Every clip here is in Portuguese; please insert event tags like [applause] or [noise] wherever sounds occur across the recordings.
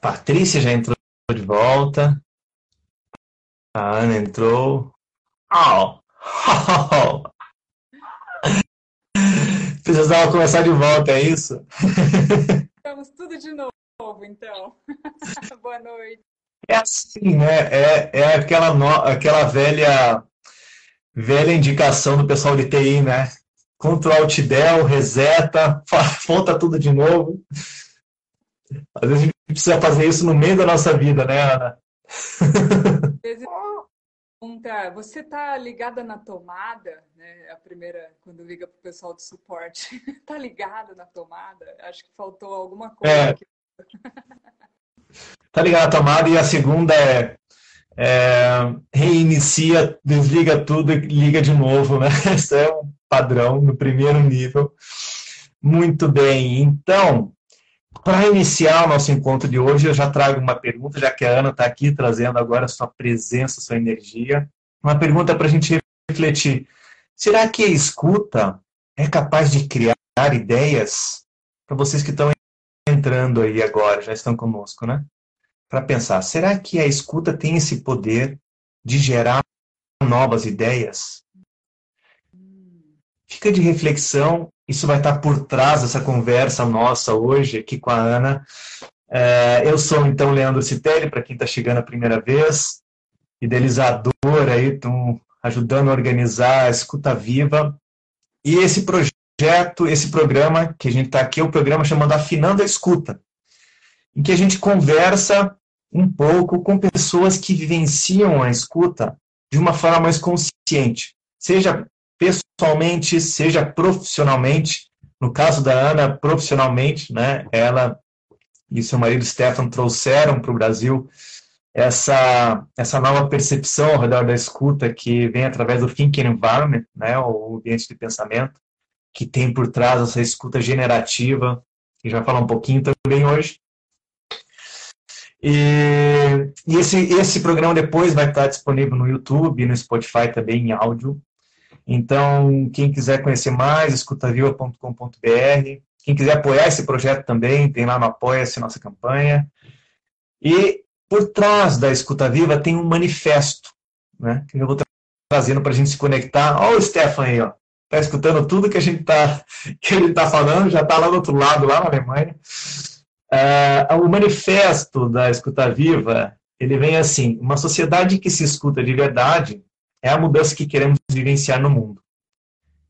Patrícia já entrou de volta. A Ana entrou. Oh. Precisava começar de volta, é isso? Estamos tudo de novo, então. [laughs] Boa noite. É assim, né? É, é aquela, no... aquela velha, velha indicação do pessoal de TI, né? Ctrl Alt Del, reseta, [laughs] volta tudo de novo. Às vezes a gente precisa fazer isso no meio da nossa vida, né, Ana? pergunta, [laughs] você está ligada na tomada? Né? A primeira, quando liga para o pessoal do suporte, está [laughs] ligada na tomada? Acho que faltou alguma coisa. É. Aqui. [laughs] Tá ligada na tomada e a segunda é, é, reinicia, desliga tudo e liga de novo, né? Isso é um padrão no primeiro nível. Muito bem, então, para iniciar o nosso encontro de hoje, eu já trago uma pergunta, já que a Ana está aqui trazendo agora a sua presença, sua energia. Uma pergunta para a gente refletir. Será que a escuta é capaz de criar ideias para vocês que estão entrando aí agora, já estão conosco, né? Para pensar, será que a escuta tem esse poder de gerar novas ideias? Fica de reflexão isso vai estar por trás dessa conversa nossa hoje aqui com a Ana. É, eu sou, então, Leandro Citelli, para quem está chegando a primeira vez, idealizador aí, estão ajudando a organizar a Escuta Viva. E esse projeto, esse programa que a gente está aqui, é o um programa chamado Afinando a Escuta, em que a gente conversa um pouco com pessoas que vivenciam a escuta de uma forma mais consciente, seja pessoalmente, seja profissionalmente. No caso da Ana, profissionalmente, né? Ela e seu marido Stefan trouxeram para o Brasil essa, essa nova percepção ao redor da escuta que vem através do thinking environment, né, o ambiente de pensamento, que tem por trás essa escuta generativa, que já falar um pouquinho também hoje. E, e, esse, esse programa depois vai estar disponível no YouTube no Spotify também em áudio. Então, quem quiser conhecer mais, escutaviva.com.br. Quem quiser apoiar esse projeto também, tem lá no Apoia-se nossa campanha. E por trás da Escuta Viva tem um manifesto, né, que eu vou trazendo para a gente se conectar. Olha o Stefan aí, ó. Está escutando tudo que a gente está [laughs] que ele está falando, já está lá do outro lado, lá na Alemanha. Uh, o manifesto da Escuta Viva, ele vem assim, uma sociedade que se escuta de verdade é a mudança que queremos vivenciar no mundo.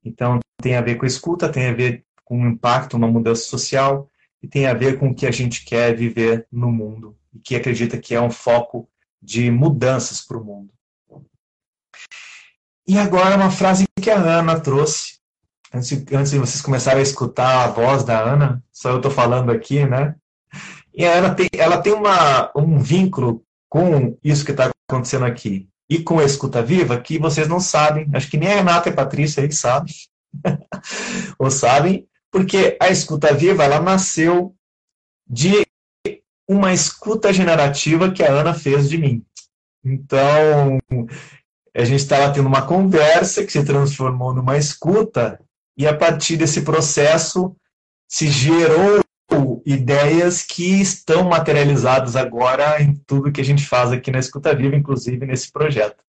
Então, tem a ver com a escuta, tem a ver com o impacto, uma mudança social, e tem a ver com o que a gente quer viver no mundo, e que acredita que é um foco de mudanças para o mundo. E agora uma frase que a Ana trouxe, antes, antes de vocês começarem a escutar a voz da Ana, só eu estou falando aqui, né? E a Ana tem, ela tem uma, um vínculo com isso que está acontecendo aqui e com a escuta viva que vocês não sabem, acho que nem a Renata e a Patrícia aí sabem, [laughs] ou sabem, porque a escuta viva ela nasceu de uma escuta generativa que a Ana fez de mim. Então, a gente estava tendo uma conversa que se transformou numa escuta, e a partir desse processo se gerou ideias que estão materializadas agora em tudo que a gente faz aqui na Escuta Viva, inclusive nesse projeto.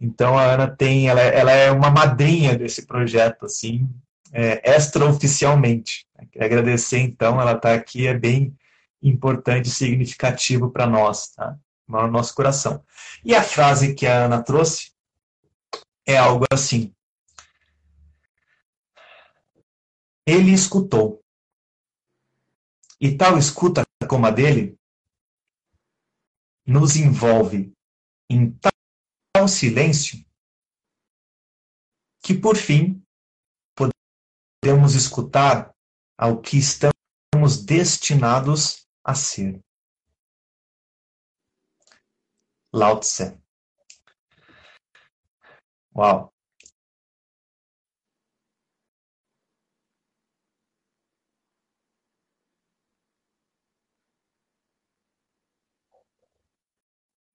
Então a Ana tem, ela, ela é uma madrinha desse projeto, assim, é, extraoficialmente. Agradecer, então, ela está aqui, é bem importante e significativo para nós, tá? No nosso coração. E a frase que a Ana trouxe é algo assim. Ele escutou. E tal escuta como a dele nos envolve em tal silêncio que, por fim, podemos escutar ao que estamos destinados a ser. Lao Tse. Uau!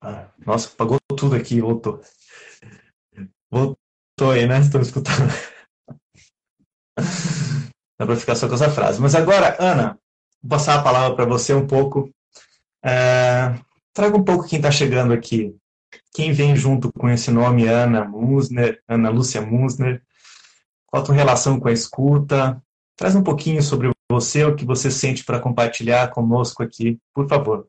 Ah, nossa, pagou tudo aqui voltou. Voltou aí, né? Estão escutando. Dá para ficar só com essa frase. Mas agora, Ana, vou passar a palavra para você um pouco É, traga um pouco quem está chegando aqui. Quem vem junto com esse nome, Ana Musner, Ana Lúcia Musner? Qual a tua relação com a escuta? Traz um pouquinho sobre você, o que você sente para compartilhar conosco aqui, por favor.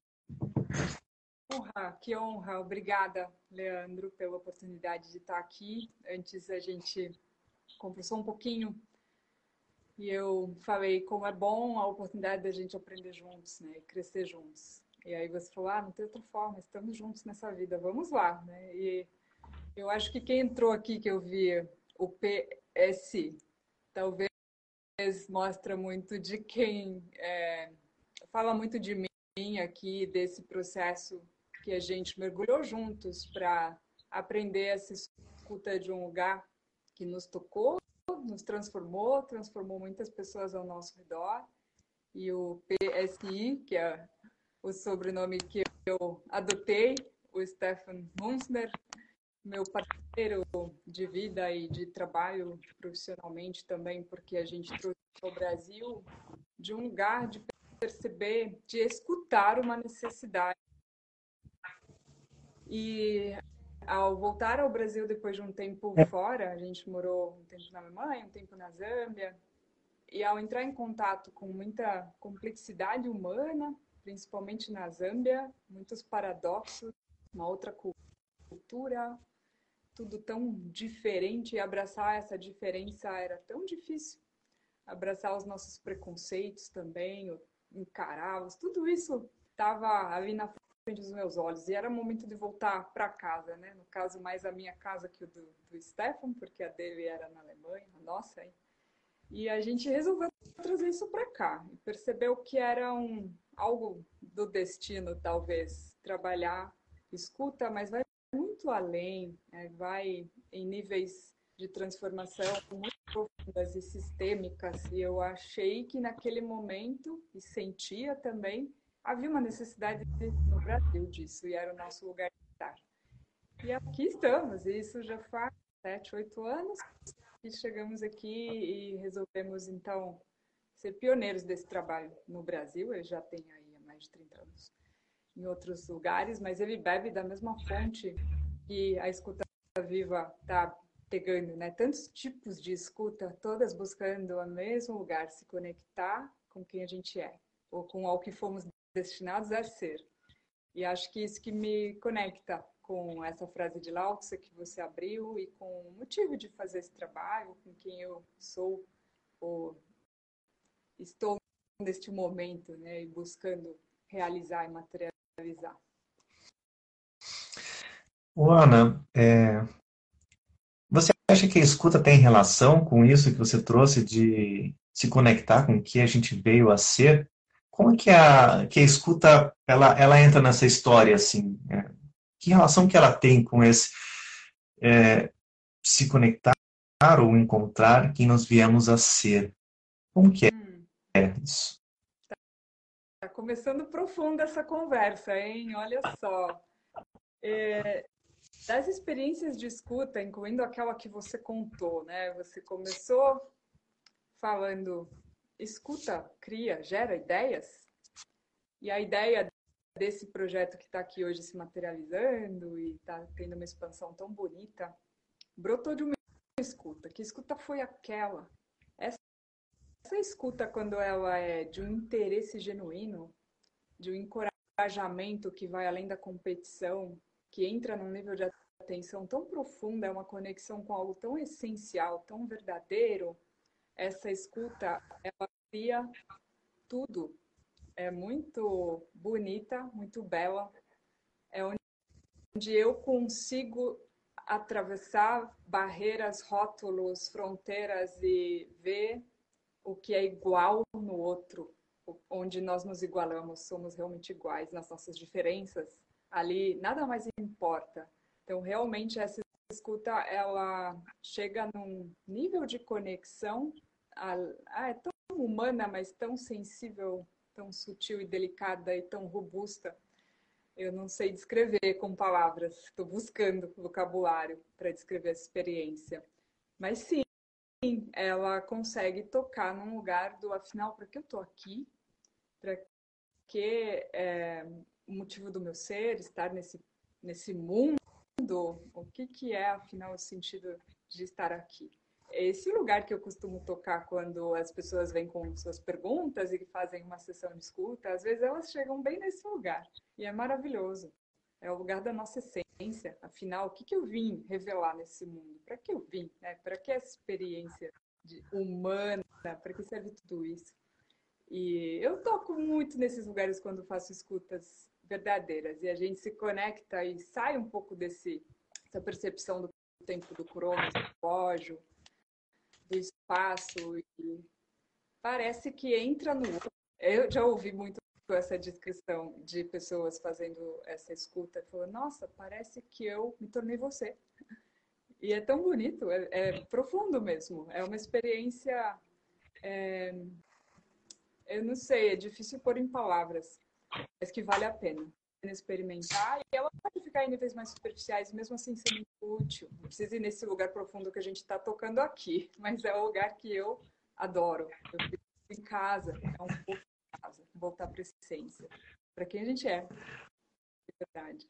Honra, que honra. Obrigada, Leandro, pela oportunidade de estar aqui. Antes a gente conversou um pouquinho e eu falei como é bom a oportunidade da gente aprender juntos, né, e crescer juntos. E aí você falou, ah, não tem outra forma, estamos juntos nessa vida, vamos lá, né? E eu acho que quem entrou aqui que eu vi o PS, talvez mostra muito de quem é, fala muito de mim aqui desse processo que a gente mergulhou juntos para aprender essa escuta de um lugar que nos tocou, nos transformou, transformou muitas pessoas ao nosso redor. E o PSI, que é o sobrenome que eu adotei, o Stefan Munzner, meu parceiro de vida e de trabalho profissionalmente também, porque a gente trouxe ao Brasil de um lugar de perceber, de escutar uma necessidade. E ao voltar ao Brasil depois de um tempo fora, a gente morou um tempo na Alemanha, um tempo na Zâmbia, e ao entrar em contato com muita complexidade humana, principalmente na Zâmbia, muitos paradoxos, uma outra cultura, tudo tão diferente, e abraçar essa diferença era tão difícil. Abraçar os nossos preconceitos também, encará-los, tudo isso estava ali na dos meus olhos. E era momento de voltar para casa, né? No caso, mais a minha casa que o do, do Stefan, porque a dele era na Alemanha, a nossa. Hein? E a gente resolveu trazer isso para cá e percebeu que era um algo do destino, talvez, trabalhar escuta, mas vai muito além, né? vai em níveis de transformação muito profundas e sistêmicas. E eu achei que naquele momento, e sentia também, havia uma necessidade no Brasil disso, e era o nosso lugar de estar. E aqui estamos, e isso já faz sete, oito anos, e chegamos aqui e resolvemos, então, ser pioneiros desse trabalho no Brasil. Ele já tem aí há mais de 30 anos em outros lugares, mas ele bebe da mesma fonte que a escuta viva está pegando, né? Tantos tipos de escuta, todas buscando o mesmo lugar, se conectar com quem a gente é, ou com o que fomos destinados a ser. E acho que isso que me conecta com essa frase de Lao que você abriu e com o motivo de fazer esse trabalho, com quem eu sou ou estou neste momento, né, e buscando realizar e materializar. Ana, é... você acha que a escuta tem relação com isso que você trouxe de se conectar com o que a gente veio a ser? Como é que a, que a escuta ela, ela entra nessa história assim? É, que relação que ela tem com esse é, se conectar ou encontrar quem nós viemos a ser? Como que é, hum. é isso? Tá começando profunda essa conversa, hein? Olha só. É, das experiências de escuta, incluindo aquela que você contou, né? Você começou falando escuta, cria, gera ideias. E a ideia desse projeto que está aqui hoje se materializando e está tendo uma expansão tão bonita, brotou de uma escuta. Que escuta foi aquela? Essa, essa escuta, quando ela é de um interesse genuíno, de um encorajamento que vai além da competição, que entra num nível de atenção tão profunda, é uma conexão com algo tão essencial, tão verdadeiro, essa escuta, ela cria tudo. É muito bonita, muito bela. É onde eu consigo atravessar barreiras, rótulos, fronteiras e ver o que é igual no outro, onde nós nos igualamos, somos realmente iguais nas nossas diferenças. Ali nada mais importa. Então, realmente essa escuta ela chega num nível de conexão ah, é tão humana, mas tão sensível, tão sutil e delicada e tão robusta. Eu não sei descrever com palavras, estou buscando vocabulário para descrever essa experiência. Mas sim, ela consegue tocar num lugar do afinal, para que eu estou aqui? Para que é, o motivo do meu ser, estar nesse, nesse mundo, o que, que é, afinal, o sentido de estar aqui. É esse lugar que eu costumo tocar quando as pessoas vêm com suas perguntas e fazem uma sessão de escuta, às vezes elas chegam bem nesse lugar. E é maravilhoso. É o lugar da nossa essência. Afinal, o que, que eu vim revelar nesse mundo? Para que eu vim? Né? Para que essa experiência de humana? Para que serve tudo isso? E eu toco muito nesses lugares quando faço escutas verdadeiras. E a gente se conecta e sai um pouco desse, dessa percepção do tempo do cronos, do relógio, espaço. E parece que entra no. Eu já ouvi muito essa descrição de pessoas fazendo essa escuta, falou, nossa, parece que eu me tornei você. E é tão bonito, é, é profundo mesmo, é uma experiência, é, eu não sei, é difícil pôr em palavras, mas que vale a pena experimentar e ela pode ficar em níveis mais superficiais, mesmo assim ser muito útil. Não precisa ir nesse lugar profundo que a gente está tocando aqui, mas é o lugar que eu adoro. Eu fico em casa, é um pouco casa, voltar para a essência, para quem a gente é, de verdade.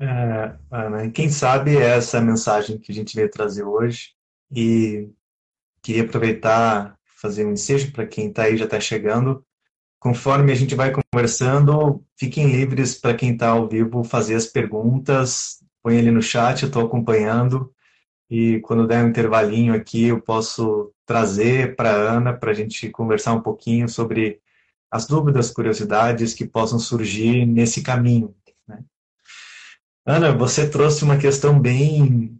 É, Ana, quem sabe é essa mensagem que a gente veio trazer hoje e queria aproveitar fazer um ensejo para quem está aí já está chegando. Conforme a gente vai conversando, fiquem livres para quem está ao vivo fazer as perguntas, põe ali no chat, eu estou acompanhando e quando der um intervalinho aqui eu posso trazer para a Ana para a gente conversar um pouquinho sobre as dúvidas, curiosidades que possam surgir nesse caminho. Né? Ana, você trouxe uma questão bem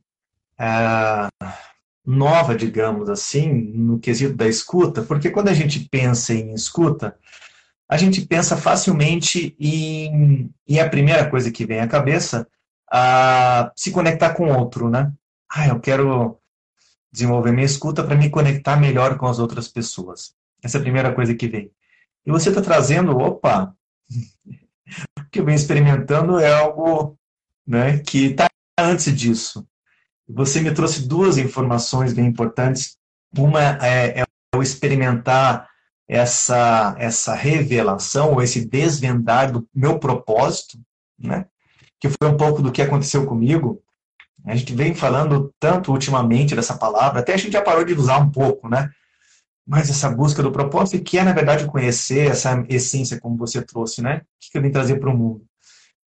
é, nova, digamos assim, no quesito da escuta, porque quando a gente pensa em escuta, a gente pensa facilmente em, e a primeira coisa que vem à cabeça, a se conectar com outro, né? Ah, eu quero desenvolver minha escuta para me conectar melhor com as outras pessoas. Essa é a primeira coisa que vem. E você está trazendo, opa, [laughs] o que eu venho experimentando é algo né, que está antes disso. Você me trouxe duas informações bem importantes. Uma é, é o experimentar essa, essa revelação ou esse desvendar do meu propósito, né? que foi um pouco do que aconteceu comigo. A gente vem falando tanto ultimamente dessa palavra, até a gente já parou de usar um pouco, né? mas essa busca do propósito, que é, na verdade, conhecer essa essência, como você trouxe, né? O que eu vim trazer para o mundo.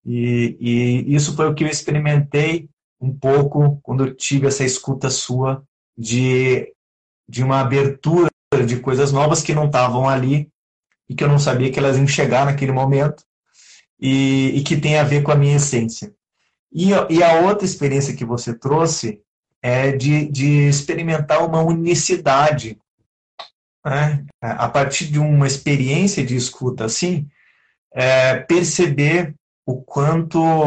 E, e, isso foi o que eu experimentei um pouco quando eu tive essa escuta sua de, de uma abertura de coisas novas que não estavam ali e que eu não sabia que elas iam chegar naquele momento e, e que tem a ver com a minha essência. E, e a outra experiência que você trouxe é de, de experimentar uma unicidade né, a partir de uma experiência de escuta assim, é, perceber o quanto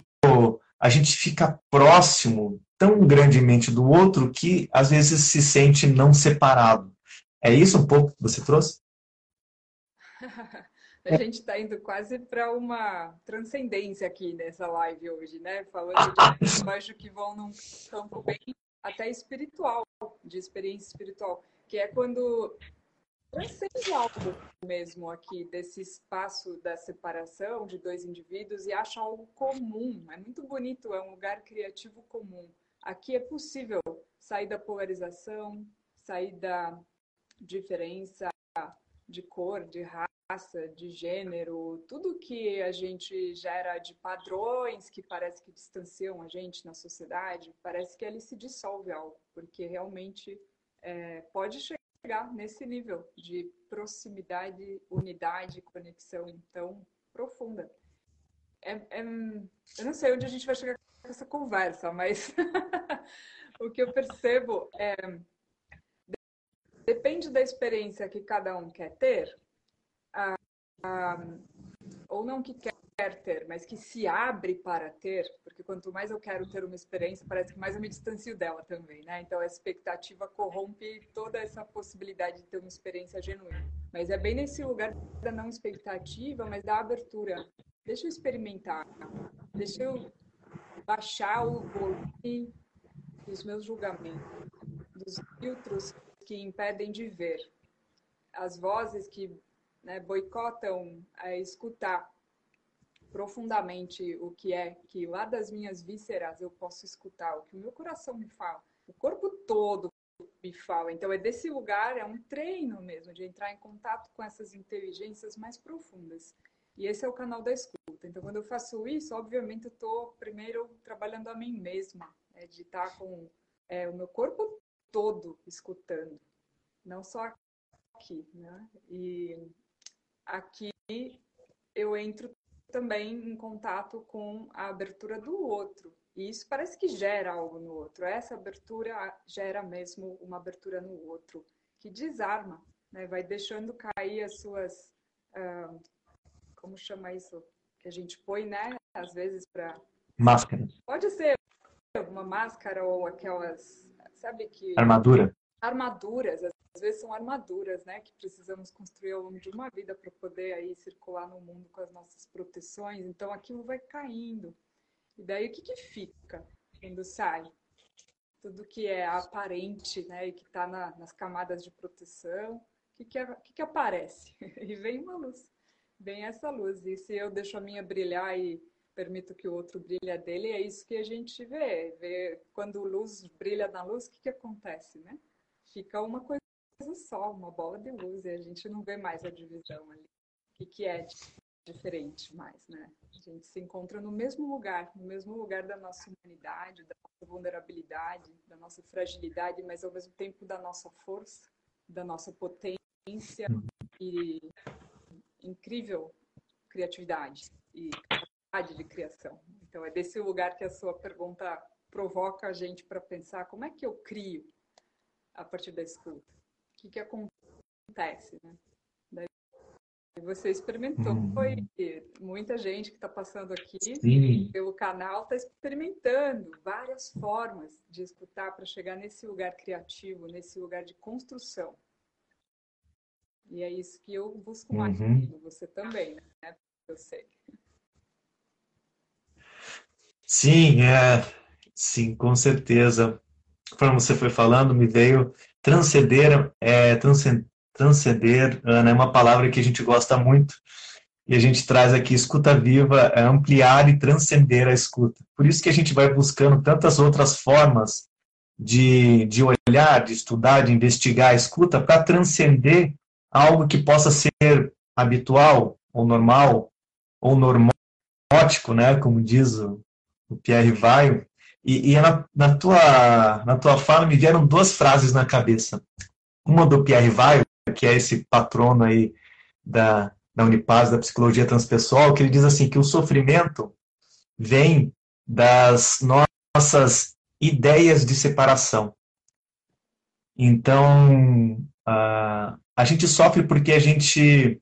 a gente fica próximo tão grandemente do outro que às vezes se sente não separado. É isso um pouco que você trouxe? [laughs] A gente está indo quase para uma transcendência aqui nessa live hoje, né? Falando de [laughs] baixo que vão num campo bem até espiritual, de experiência espiritual, que é quando transcende algo mesmo aqui desse espaço da separação de dois indivíduos e acha algo comum. É muito bonito, é um lugar criativo comum. Aqui é possível sair da polarização, sair da diferença de cor, de raça, de gênero, tudo que a gente gera de padrões que parece que distanciam a gente na sociedade, parece que ali se dissolve algo, porque realmente é, pode chegar nesse nível de proximidade, unidade, conexão tão profunda. É, é, eu não sei onde a gente vai chegar com essa conversa, mas [laughs] o que eu percebo é depende da experiência que cada um quer ter, ah, ah, ou não que quer ter, mas que se abre para ter, porque quanto mais eu quero ter uma experiência, parece que mais eu me distancio dela também, né? Então a expectativa corrompe toda essa possibilidade de ter uma experiência genuína. Mas é bem nesse lugar da não expectativa, mas da abertura. Deixa eu experimentar, deixa eu baixar o volume dos meus julgamentos, dos filtros que impedem de ver, as vozes que né, boicotam a escutar profundamente o que é que lá das minhas vísceras eu posso escutar, o que o meu coração me fala, o corpo todo me fala. Então é desse lugar, é um treino mesmo de entrar em contato com essas inteligências mais profundas. E esse é o canal da escuta. Então quando eu faço isso, obviamente eu estou primeiro trabalhando a mim mesma, né, de estar com é, o meu corpo todo escutando, não só aqui, né? E aqui eu entro também em contato com a abertura do outro. E isso parece que gera algo no outro. Essa abertura gera mesmo uma abertura no outro, que desarma, né? vai deixando cair as suas. Uh, como chama isso? Que a gente põe, né? Às vezes para. Máscara. Pode ser uma máscara ou aquelas. Sabe que. Armadura. Armaduras, às vezes são armaduras, né, que precisamos construir ao longo de uma vida para poder aí circular no mundo com as nossas proteções. Então aquilo vai caindo. E daí o que, que fica quando sai? Tudo que é aparente, né, e que está na, nas camadas de proteção, o que, que, que, que aparece? [laughs] E vem uma luz, vem essa luz. E se eu deixo a minha brilhar e permito que o outro brilhe a dele, é isso que a gente vê. vê quando luz brilha na luz, o que, que acontece, né? Fica uma coisa só, uma bola de luz, e a gente não vê mais a divisão ali. O que, é diferente mais, né? A gente se encontra no mesmo lugar, no mesmo lugar da nossa humanidade, da nossa vulnerabilidade, da nossa fragilidade, mas ao mesmo tempo da nossa força, da nossa potência e incrível criatividade e de criação. Então é desse lugar que a sua pergunta provoca a gente para pensar como é que eu crio a partir da escuta que, que acontece, né? Daí você experimentou, hum. foi muita gente que está passando aqui Sim. pelo canal está experimentando várias formas de escutar para chegar nesse lugar criativo, nesse lugar de construção. E é isso que eu busco mais uhum. você também, né? Eu sei. Sim, é, sim, com certeza. Conforme você foi falando, me veio Transcender, é, transcender, Ana, é uma palavra que a gente gosta muito e a gente traz aqui escuta viva, é ampliar e transcender a escuta. Por isso que a gente vai buscando tantas outras formas de, de olhar, de estudar, de investigar a escuta para transcender algo que possa ser habitual ou normal ou normótico, né, como diz o, o Pierre Vaio, e, e na, na, tua, na tua fala me vieram duas frases na cabeça. Uma do Pierre Weil, que é esse patrono aí da, da Unipaz, da psicologia transpessoal, que ele diz assim que o sofrimento vem das nossas ideias de separação. Então, a, a gente sofre porque a gente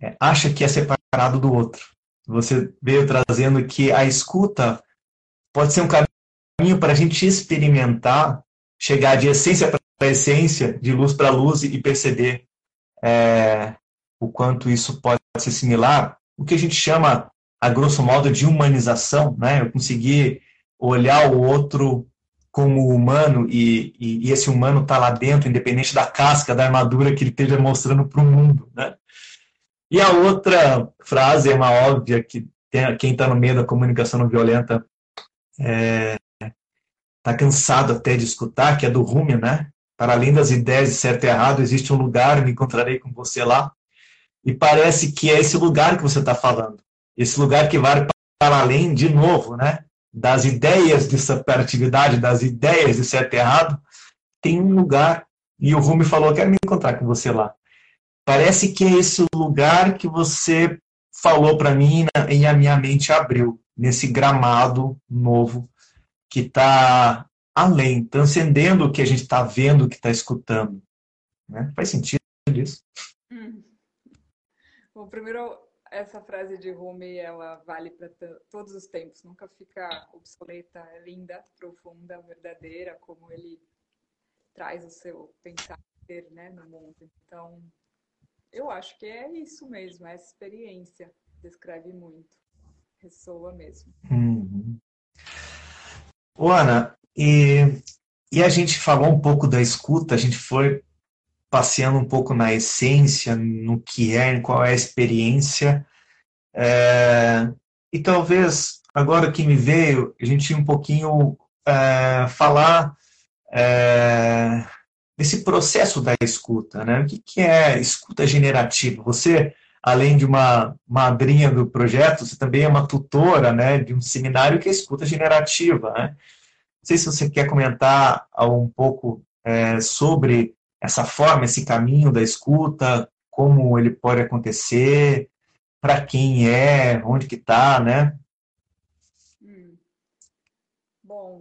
é, acha que é separado do outro. Você veio trazendo que a escuta pode ser um caminho para a gente experimentar, chegar de essência para essência, de luz para luz e perceber é, o quanto isso pode ser similar, o que a gente chama, a grosso modo, de humanização, né? Eu conseguir olhar o outro como humano e, e, e esse humano está lá dentro, independente da casca, da armadura que ele esteja mostrando para o mundo, né? E a outra frase é uma óbvia que tem, quem está no meio da comunicação não violenta é, está cansado até de escutar, que é do Rumi, né? Para além das ideias de certo e errado, existe um lugar, me encontrarei com você lá. E parece que é esse lugar que você está falando. Esse lugar que vai para além, de novo, né? Das ideias de separatividade, das ideias de certo e errado, tem um lugar. E o Rumi falou: quero me encontrar com você lá. Parece que é esse lugar que você falou para mim e a minha mente abriu, nesse gramado novo que está além, transcendendo o que a gente está vendo, o que está escutando. Né? Faz sentido isso? Hum. Bom, primeiro, essa frase de Rumi, ela vale para todos os tempos, nunca fica obsoleta, é linda, profunda, verdadeira, como ele traz o seu pensar né, no mundo. Então, eu acho que é isso mesmo, essa experiência descreve muito, ressoa mesmo. Uhum. Ana, e, e a gente falou um pouco da escuta, a gente foi passeando um pouco na essência, no que é, qual é a experiência. É, e talvez, agora que me veio, a gente um pouquinho é, falar é, desse processo da escuta. Né? O que, que é escuta generativa? Você, além de uma madrinha do projeto, você também é uma tutora né, de um seminário que é escuta generativa. Né? Não sei se você quer comentar um pouco é, sobre essa forma, esse caminho da escuta, como ele pode acontecer, para quem é, onde que está, né? Hum. Bom,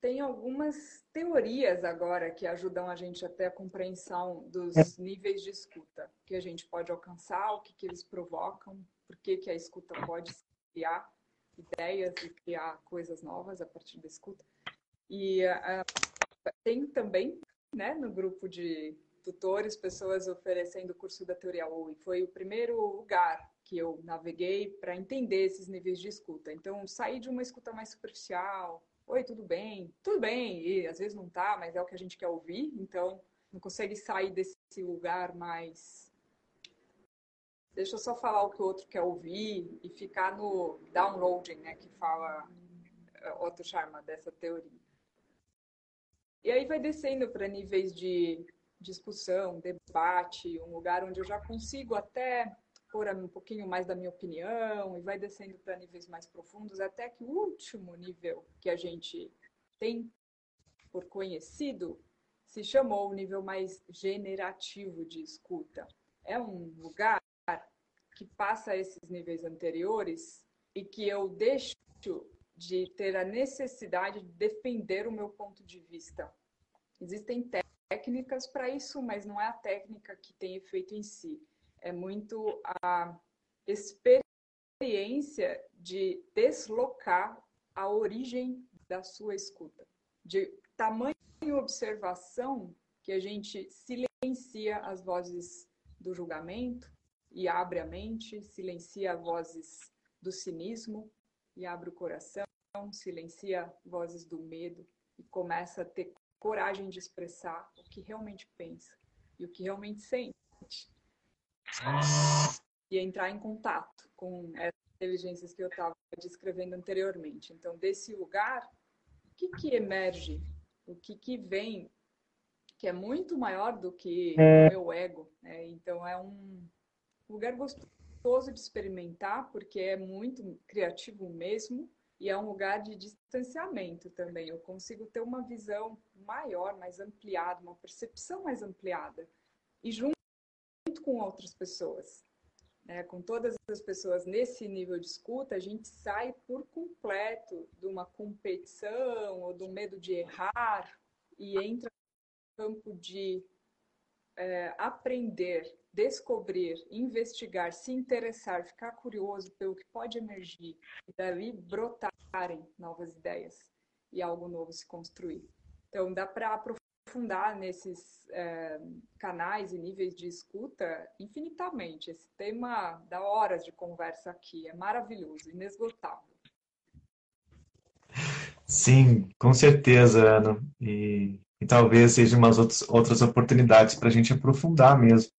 tem algumas teorias agora que ajudam a gente até a compreensão dos é. níveis de escuta que a gente pode alcançar, o que, que eles provocam, por que, que a escuta pode criar ideias e criar coisas novas a partir da escuta. E uh, tem também, né, no grupo de tutores, pessoas oferecendo o curso da teoria U, e foi o primeiro lugar que eu naveguei para entender esses níveis de escuta. Então, sair de uma escuta mais superficial, oi, tudo bem? Tudo bem, e às vezes não tá, mas é o que a gente quer ouvir, então não consegue sair desse lugar mais deixa eu só falar o que o outro quer ouvir e ficar no downloading, né, que fala eh, outro charma dessa teoria. E aí vai descendo para níveis de discussão, debate, um lugar onde eu já consigo até pôr um pouquinho mais da minha opinião e vai descendo para níveis mais profundos, até que o último nível que a gente tem por conhecido se chamou o nível mais generativo de escuta. É um lugar que passa esses níveis anteriores e que eu deixo de ter a necessidade de defender o meu ponto de vista. Existem técnicas para isso, mas não é a técnica que tem efeito em si. É muito a experiência de deslocar a origem da sua escuta, de tamanho observação que a gente silencia as vozes do julgamento e abre a mente, silencia vozes do cinismo e abre o coração, silencia vozes do medo e começa a ter coragem de expressar o que realmente pensa e o que realmente sente. E entrar em contato com essas inteligências que eu estava descrevendo anteriormente. Então, desse lugar, o que, que emerge? O que, que vem? Que é muito maior do que o meu ego. Né? Então, é um lugar gostoso de experimentar, porque é muito criativo mesmo e é um lugar de distanciamento também. Eu consigo ter uma visão maior, mais ampliada, uma percepção mais ampliada. E junto com outras pessoas, né, com todas as pessoas nesse nível de escuta, a gente sai por completo de uma competição ou do medo de errar e entra no campo de é, aprender descobrir, investigar, se interessar, ficar curioso pelo que pode emergir e dali brotarem novas ideias e algo novo se construir. Então, dá para aprofundar nesses é, canais e níveis de escuta infinitamente. Esse tema dá horas de conversa aqui, é maravilhoso, inesgotável. Sim, com certeza, Ana. E, e talvez sejam umas outras, outras oportunidades para a gente aprofundar mesmo.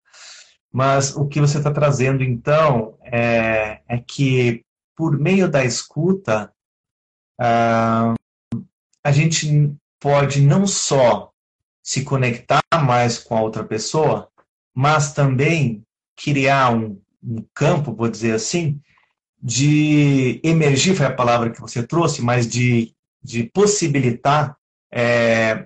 Mas o que você está trazendo, então, é, é, que por meio da escuta, uh, a gente pode não só se conectar mais com a outra pessoa, mas também criar um, um campo, vou dizer assim, de emergir, foi a palavra que você trouxe, mas de, de possibilitar é,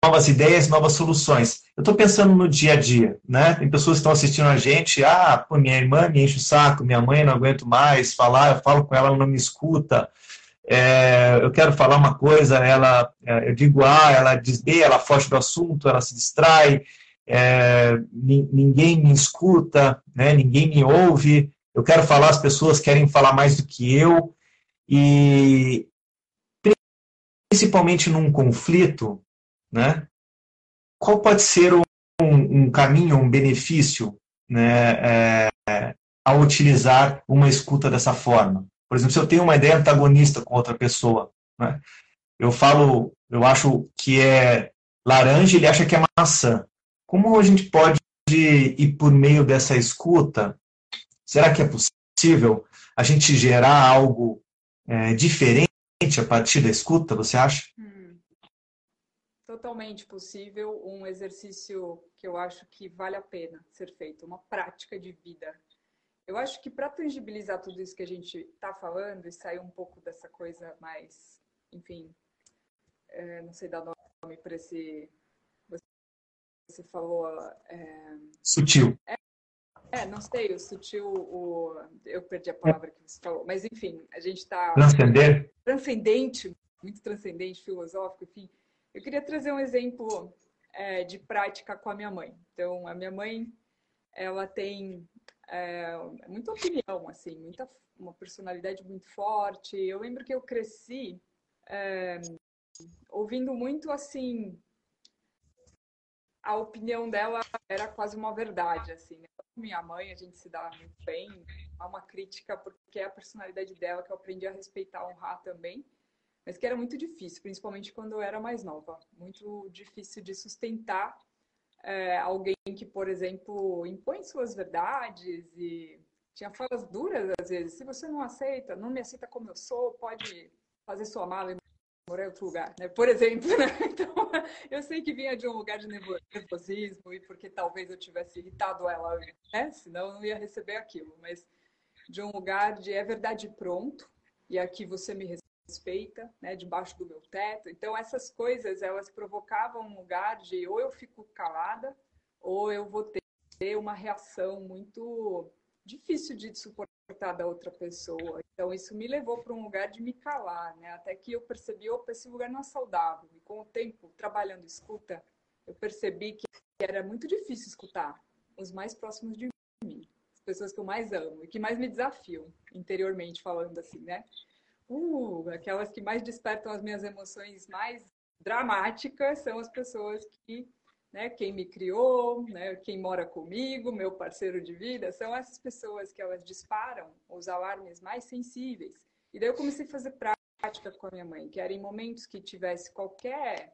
novas ideias, novas soluções. Eu estou pensando no dia a dia, né? Tem pessoas que estão assistindo a gente, ah, pô, minha irmã me enche o saco, minha mãe não aguento mais falar, eu falo com ela, ela não me escuta. É, eu quero falar uma coisa, ela, é, eu digo A, ela diz B, ela foge do assunto, ela se distrai, é, ninguém me escuta, né? Ninguém me ouve. Eu quero falar, as pessoas querem falar mais do que eu e principalmente num conflito, né? Qual pode ser um, um caminho, um benefício né, é, ao utilizar uma escuta dessa forma? Por exemplo, se eu tenho uma ideia antagonista com outra pessoa, né? eu falo, eu acho que é laranja, ele acha que é maçã. Como a gente pode ir por meio dessa escuta? Será que é possível a gente gerar algo é, diferente a partir da escuta, você acha? Hum, totalmente possível. Um exercício que eu acho que vale a pena ser feito, uma prática de vida. Eu acho que para tangibilizar tudo isso que a gente está falando e sair um pouco dessa coisa mais, enfim, é, não sei dar nome para esse. Você falou. É, sutil. É, é, não sei, o sutil, o... eu perdi a palavra que você falou, mas enfim, a gente está. Transcender? Transcendente, muito transcendente, filosófico, enfim. Eu queria trazer um exemplo é, de prática com a minha mãe. Então, a minha mãe, ela tem é, muita opinião, assim, muita, uma personalidade muito forte. Eu lembro que eu cresci é, ouvindo muito assim a opinião dela era quase uma verdade assim né? minha mãe a gente se dá muito bem há uma crítica porque é a personalidade dela que eu aprendi a respeitar honrar também mas que era muito difícil principalmente quando eu era mais nova muito difícil de sustentar é, alguém que por exemplo impõe suas verdades e tinha falas duras às vezes se você não aceita não me aceita como eu sou pode fazer sua mala e morar em outro lugar, né? Por exemplo, [laughs] né? Então, eu sei que vinha de um lugar de nervosismo e porque talvez eu tivesse irritado ela, né? Senão eu não ia receber aquilo, mas de um lugar de é verdade pronto e aqui você me respeita, né? Debaixo do meu teto. Então, essas coisas, elas provocavam um lugar de ou eu fico calada ou eu vou ter uma reação muito difícil de suportar da outra pessoa. Então, isso me levou para um lugar de me calar, né? Até que eu percebi, opa, esse lugar não é saudável. E com o tempo, trabalhando escuta, eu percebi que era muito difícil escutar os mais próximos de mim, as pessoas que eu mais amo e que mais me desafiam, interiormente falando assim, né? Uh, aquelas que mais despertam as minhas emoções mais dramáticas são as pessoas que né? Quem me criou, né? Quem mora comigo, meu parceiro de vida, são essas pessoas que elas disparam os alarmes mais sensíveis. E daí eu comecei a fazer prática com a minha mãe, que era em momentos que tivesse qualquer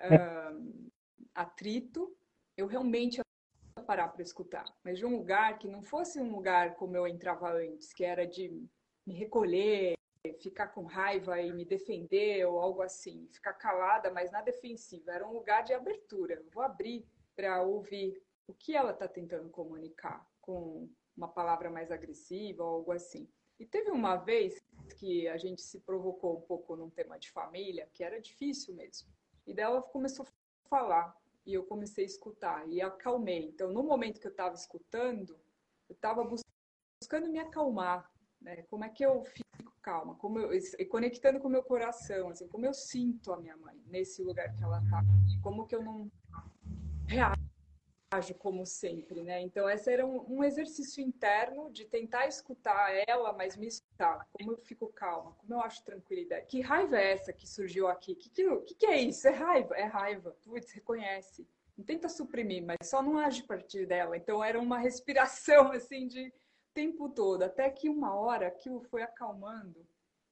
uh, atrito, eu realmente ia parar para escutar, mas de um lugar que não fosse um lugar como eu entrava antes, que era de me recolher, ficar com raiva e me defender ou algo assim, ficar calada, mas na defensiva. Era um lugar de abertura. Eu vou abrir para ouvir o que ela está tentando comunicar com uma palavra mais agressiva ou algo assim. E teve uma vez que a gente se provocou um pouco num tema de família, que era difícil mesmo. E dela começou a falar e eu comecei a escutar e acalmei. Então, no momento que eu estava escutando, eu estava buscando me acalmar, né? Como é que eu fico calma? Como eu, e conectando com o meu coração, assim, como eu sinto a minha mãe nesse lugar que ela tá? Como que eu não reajo como sempre, né? Então, esse era um, um, exercício interno de tentar escutar ela, mas me escutar. Como eu fico calma, como eu acho tranquilidade. Que raiva é essa que surgiu aqui? Que que, que, que é isso? É raiva? É raiva. Putz, reconhece. Não tenta suprimir, mas só não age a partir dela. Então, era uma respiração, [laughs] assim, de tempo todo, até que uma hora aquilo foi acalmando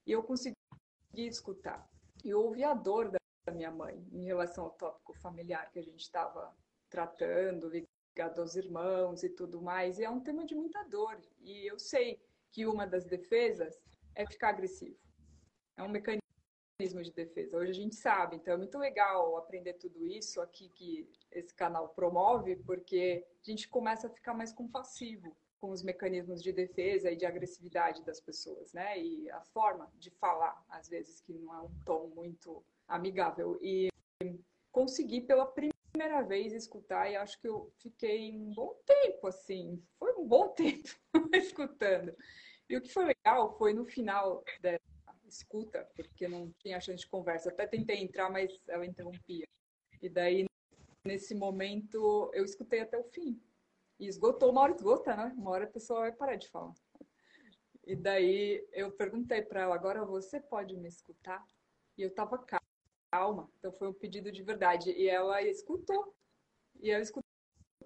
e eu consegui escutar. E ouvi a dor da minha mãe em relação ao tópico familiar que a gente estava tratando, ligado aos irmãos e tudo mais. E é um tema de muita dor. E eu sei que uma das defesas é ficar agressivo. É um mecanismo de defesa. Hoje a gente sabe, então é muito legal aprender tudo isso aqui que esse canal promove, porque a gente começa a ficar mais compassivo com os mecanismos de defesa e de agressividade das pessoas, né? E a forma de falar, às vezes, que não é um tom muito amigável. E consegui pela primeira vez escutar e acho que eu fiquei um bom tempo, assim, foi um bom [laughs] tempo escutando. E o que foi legal foi no final da escuta, porque não tinha chance de conversa. até tentei entrar, mas ela interrompia. E daí, nesse momento, eu escutei até o fim. E esgotou, uma hora esgota, né? Uma hora a pessoa vai parar de falar. E daí eu perguntei para ela, agora você pode me escutar? E eu tava calma, então foi um pedido de verdade. E ela escutou. E ela escutou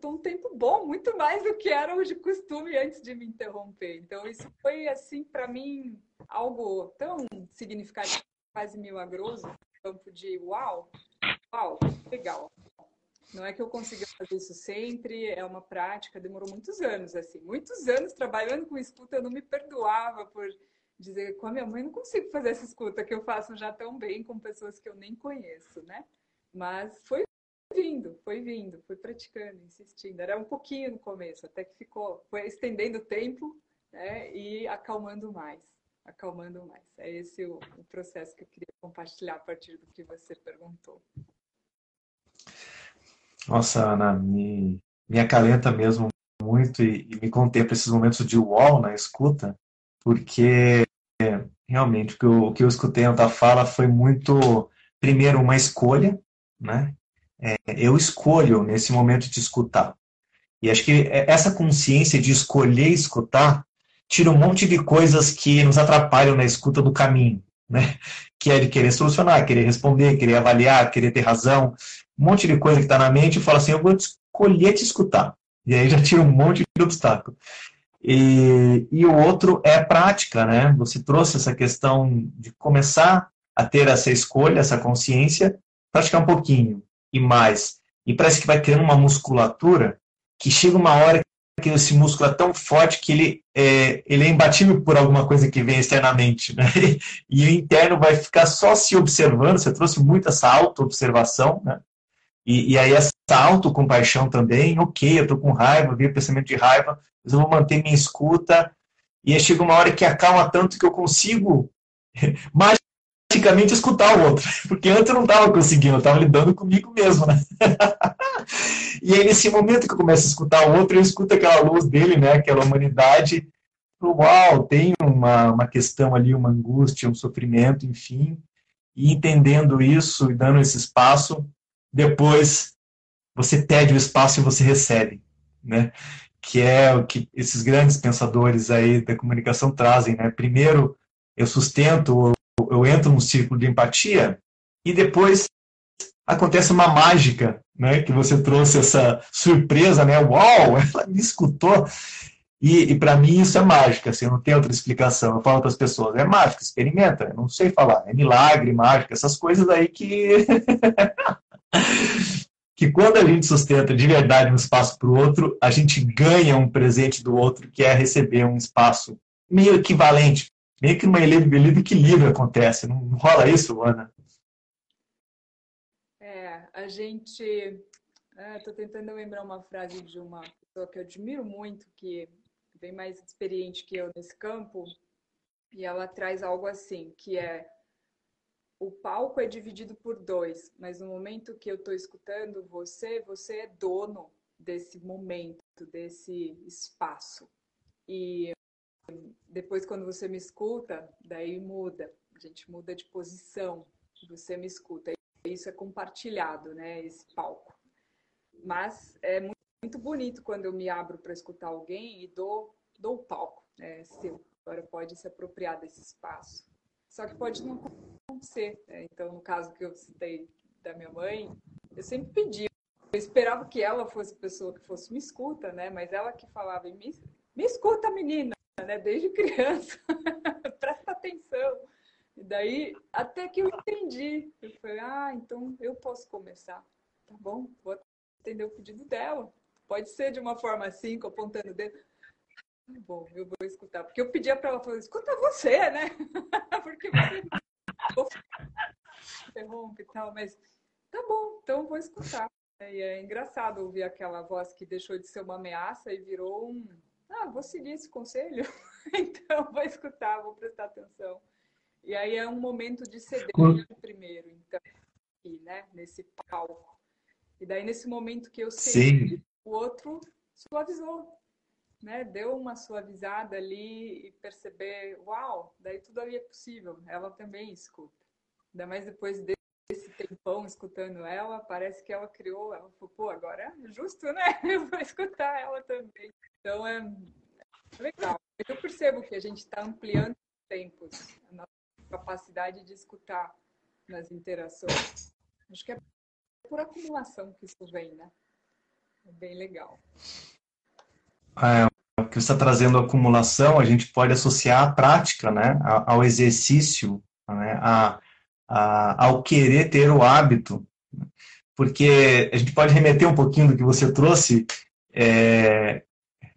um tempo bom, muito mais do que era de costume antes de me interromper. Então isso foi assim para mim algo tão significativo, quase milagroso, campo de uau, uau, legal. Não é que eu consiga fazer isso sempre, é uma prática, demorou muitos anos, assim, muitos anos trabalhando com escuta, eu não me perdoava por dizer com a minha mãe não consigo fazer essa escuta que eu faço já tão bem com pessoas que eu nem conheço, né? Mas foi vindo, foi vindo, foi praticando, insistindo. Era um pouquinho no começo, até que ficou, foi estendendo o tempo né, e acalmando mais, acalmando mais. É esse o, o processo que eu queria compartilhar a partir do que você perguntou. Nossa, Ana, me, me acalenta mesmo muito e, e me contempla esses momentos de wall na escuta, porque realmente o que eu, o que eu escutei na tua fala foi muito, primeiro, uma escolha, né? É, eu escolho nesse momento de escutar. E acho que essa consciência de escolher escutar tira um monte de coisas que nos atrapalham na escuta do caminho, né? Que é de querer solucionar, querer responder, querer avaliar, querer ter razão um monte de coisa que está na mente e fala assim, eu vou escolher te escutar. E aí já tira um monte de obstáculo. E, e o outro é prática, né? Você trouxe essa questão de começar a ter essa escolha, essa consciência, praticar um pouquinho e mais. E parece que vai criando uma musculatura que chega uma hora que esse músculo é tão forte que ele é, ele é imbatível por alguma coisa que vem externamente, né? [laughs] E o interno vai ficar só se observando. Você trouxe muito essa auto-observação, né? E, e aí essa autocompaixão também, ok, eu estou com raiva, vi o pensamento de raiva, mas eu vou manter minha escuta. E aí chega uma hora que acalma tanto que eu consigo [laughs] magicamente escutar o outro. [laughs] Porque antes eu não estava conseguindo, eu estava lidando comigo mesmo, né? [laughs] e aí nesse momento que eu começo a escutar o outro, eu escuto aquela luz dele, né? Aquela humanidade. Uau, tem uma, uma questão ali, uma angústia, um sofrimento, enfim. E entendendo isso e dando esse espaço, depois você pede o espaço e você recebe, né? Que é o que esses grandes pensadores aí da comunicação trazem, né? Primeiro eu sustento, eu entro num círculo de empatia e depois acontece uma mágica, né? Que você trouxe essa surpresa, né? Uau, [laughs] ela me escutou. E, e para mim isso é mágica, assim, não tem outra explicação. Eu falo para as pessoas, é mágica, experimenta. Eu não sei falar, é milagre, mágica, essas coisas aí que [laughs] que quando a gente sustenta de verdade um espaço para o outro, a gente ganha um presente do outro, que é receber um espaço meio equivalente, meio que uma livre equilíbrio acontece. Não, não rola isso, Ana? É, a gente. Estou é, tentando lembrar uma frase de uma pessoa que eu admiro muito, que é bem mais experiente que eu nesse campo, e ela traz algo assim, que é o palco é dividido por dois, mas no momento que eu estou escutando você, você é dono desse momento, desse espaço. E depois, quando você me escuta, daí muda, a gente muda de posição, você me escuta. Isso é compartilhado, né? Esse palco. Mas é muito, bonito quando eu me abro para escutar alguém e dou, dou o palco, né? Seu. Agora pode se apropriar desse espaço. Só que pode não acontecer. Né? Então, no caso que eu citei da minha mãe, eu sempre pedi. Eu esperava que ela fosse pessoa que fosse me escuta, né? Mas ela que falava, me, me escuta, menina, né? Desde [laughs] criança. [laughs] Presta atenção. E daí, até que eu entendi. Eu falei, ah, então eu posso começar. Tá bom, vou atender o pedido dela. Pode ser de uma forma assim, apontando o dedo. Tá bom, eu vou escutar. Porque eu pedia para ela, falar, escuta você, né? [laughs] Porque você interrompe e tal, mas tá bom, então vou escutar. E é engraçado ouvir aquela voz que deixou de ser uma ameaça e virou um. Ah, vou seguir esse conselho, [laughs] então vou escutar, vou prestar atenção. E aí é um momento de ceder primeiro, então, aqui, né, nesse palco. E daí, nesse momento que eu cedi, o outro suavizou, né? Deu uma suavizada ali e perceber, uau, daí tudo ali é possível. Ela também escuta. Ainda mais depois desse tempão escutando ela, parece que ela criou, ela falou, pô, agora é justo, né? [laughs] Eu vou escutar ela também. Então é legal. Eu percebo que a gente está ampliando os tempos, a nossa capacidade de escutar nas interações. Acho que é por acumulação que isso vem, né? É bem legal. É, que está trazendo acumulação, a gente pode associar à prática, né? ao exercício, né? a, a, ao querer ter o hábito. porque a gente pode remeter um pouquinho do que você trouxe. É,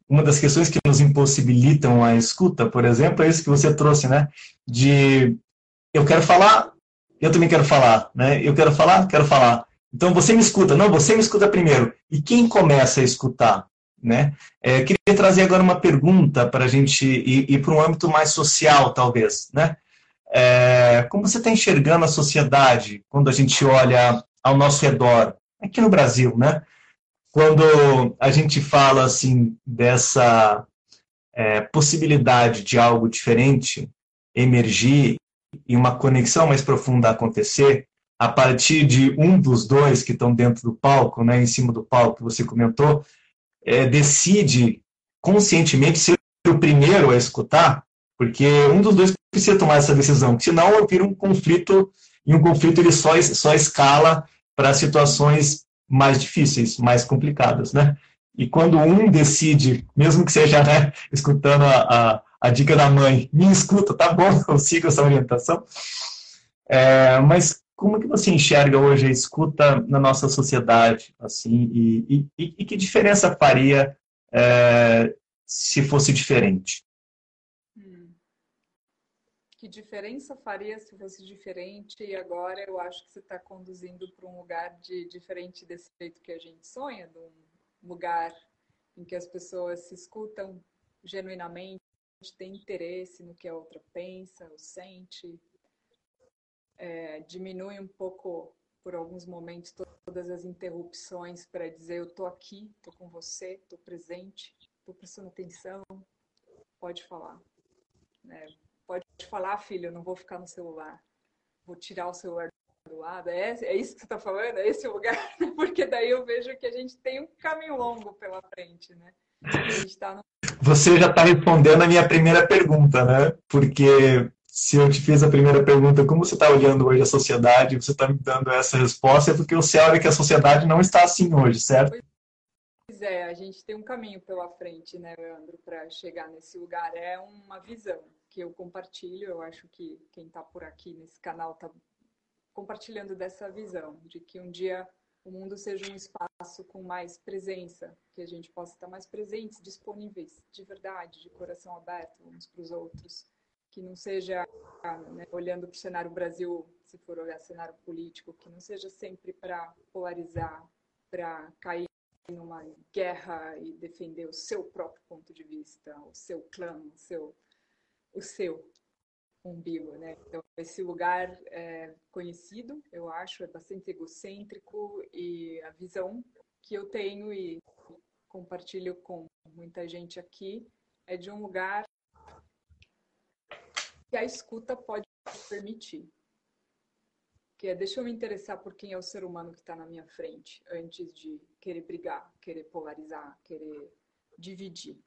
uma das questões que nos impossibilitam a escuta, por exemplo, é isso que você trouxe, né? De eu quero falar, eu também quero falar, né? Eu quero falar, quero falar. Então você me escuta, não, você me escuta primeiro. E quem começa a escutar, né? É, trazer agora uma pergunta para a gente ir, ir para um âmbito mais social, talvez, né? É, como você está enxergando a sociedade quando a gente olha ao nosso redor, aqui no Brasil, né? Quando a gente fala assim dessa é, possibilidade de algo diferente emergir e uma conexão mais profunda acontecer a partir de um dos dois que estão dentro do palco, né, em cima do palco que você comentou, é, decide conscientemente ser o primeiro a escutar, porque um dos dois precisa tomar essa decisão, senão vira um conflito e um conflito ele só, só escala para situações mais difíceis, mais complicadas, né? E quando um decide, mesmo que seja né, [laughs] escutando a, a, a, dica da mãe, me escuta, tá bom, [laughs] eu sigo essa orientação. É, mas como que você enxerga hoje a escuta na nossa sociedade, assim, e, e, e que diferença faria é, se fosse diferente? que diferença faria se fosse diferente? E agora eu acho que você está conduzindo para um lugar de diferente desse jeito que a gente sonha, de um lugar em que as pessoas se escutam genuinamente, têm interesse no que a outra pensa ou sente, é, diminui um pouco por alguns momentos todas as interrupções para dizer eu tô aqui, tô com você, tô presente, tô prestando atenção, pode falar. Né? Pode falar, filho, eu não vou ficar no celular. Vou tirar o celular do lado. É, é isso que você está falando? É esse o lugar? [laughs] Porque daí eu vejo que a gente tem um caminho longo pela frente, né? Tá no... Você já está respondendo a minha primeira pergunta, né? Porque se eu te fiz a primeira pergunta, como você está olhando hoje a sociedade, você está me dando essa resposta, é porque você olha que a sociedade não está assim hoje, certo? Pois é, a gente tem um caminho pela frente, né, Leandro, para chegar nesse lugar. É uma visão que eu compartilho. Eu acho que quem está por aqui nesse canal está compartilhando dessa visão de que um dia o mundo seja um espaço com mais presença, que a gente possa estar mais presentes, disponíveis, de verdade, de coração aberto uns para os outros, que não seja né, olhando para o cenário Brasil, se for olhar cenário político, que não seja sempre para polarizar, para cair numa guerra e defender o seu próprio ponto de vista, o seu clã, o seu o seu umbigo, né? Então, esse lugar é conhecido, eu acho, é bastante egocêntrico e a visão que eu tenho e compartilho com muita gente aqui é de um lugar que a escuta pode permitir. Que é, deixa eu me interessar por quem é o ser humano que está na minha frente, antes de querer brigar, querer polarizar, querer dividir.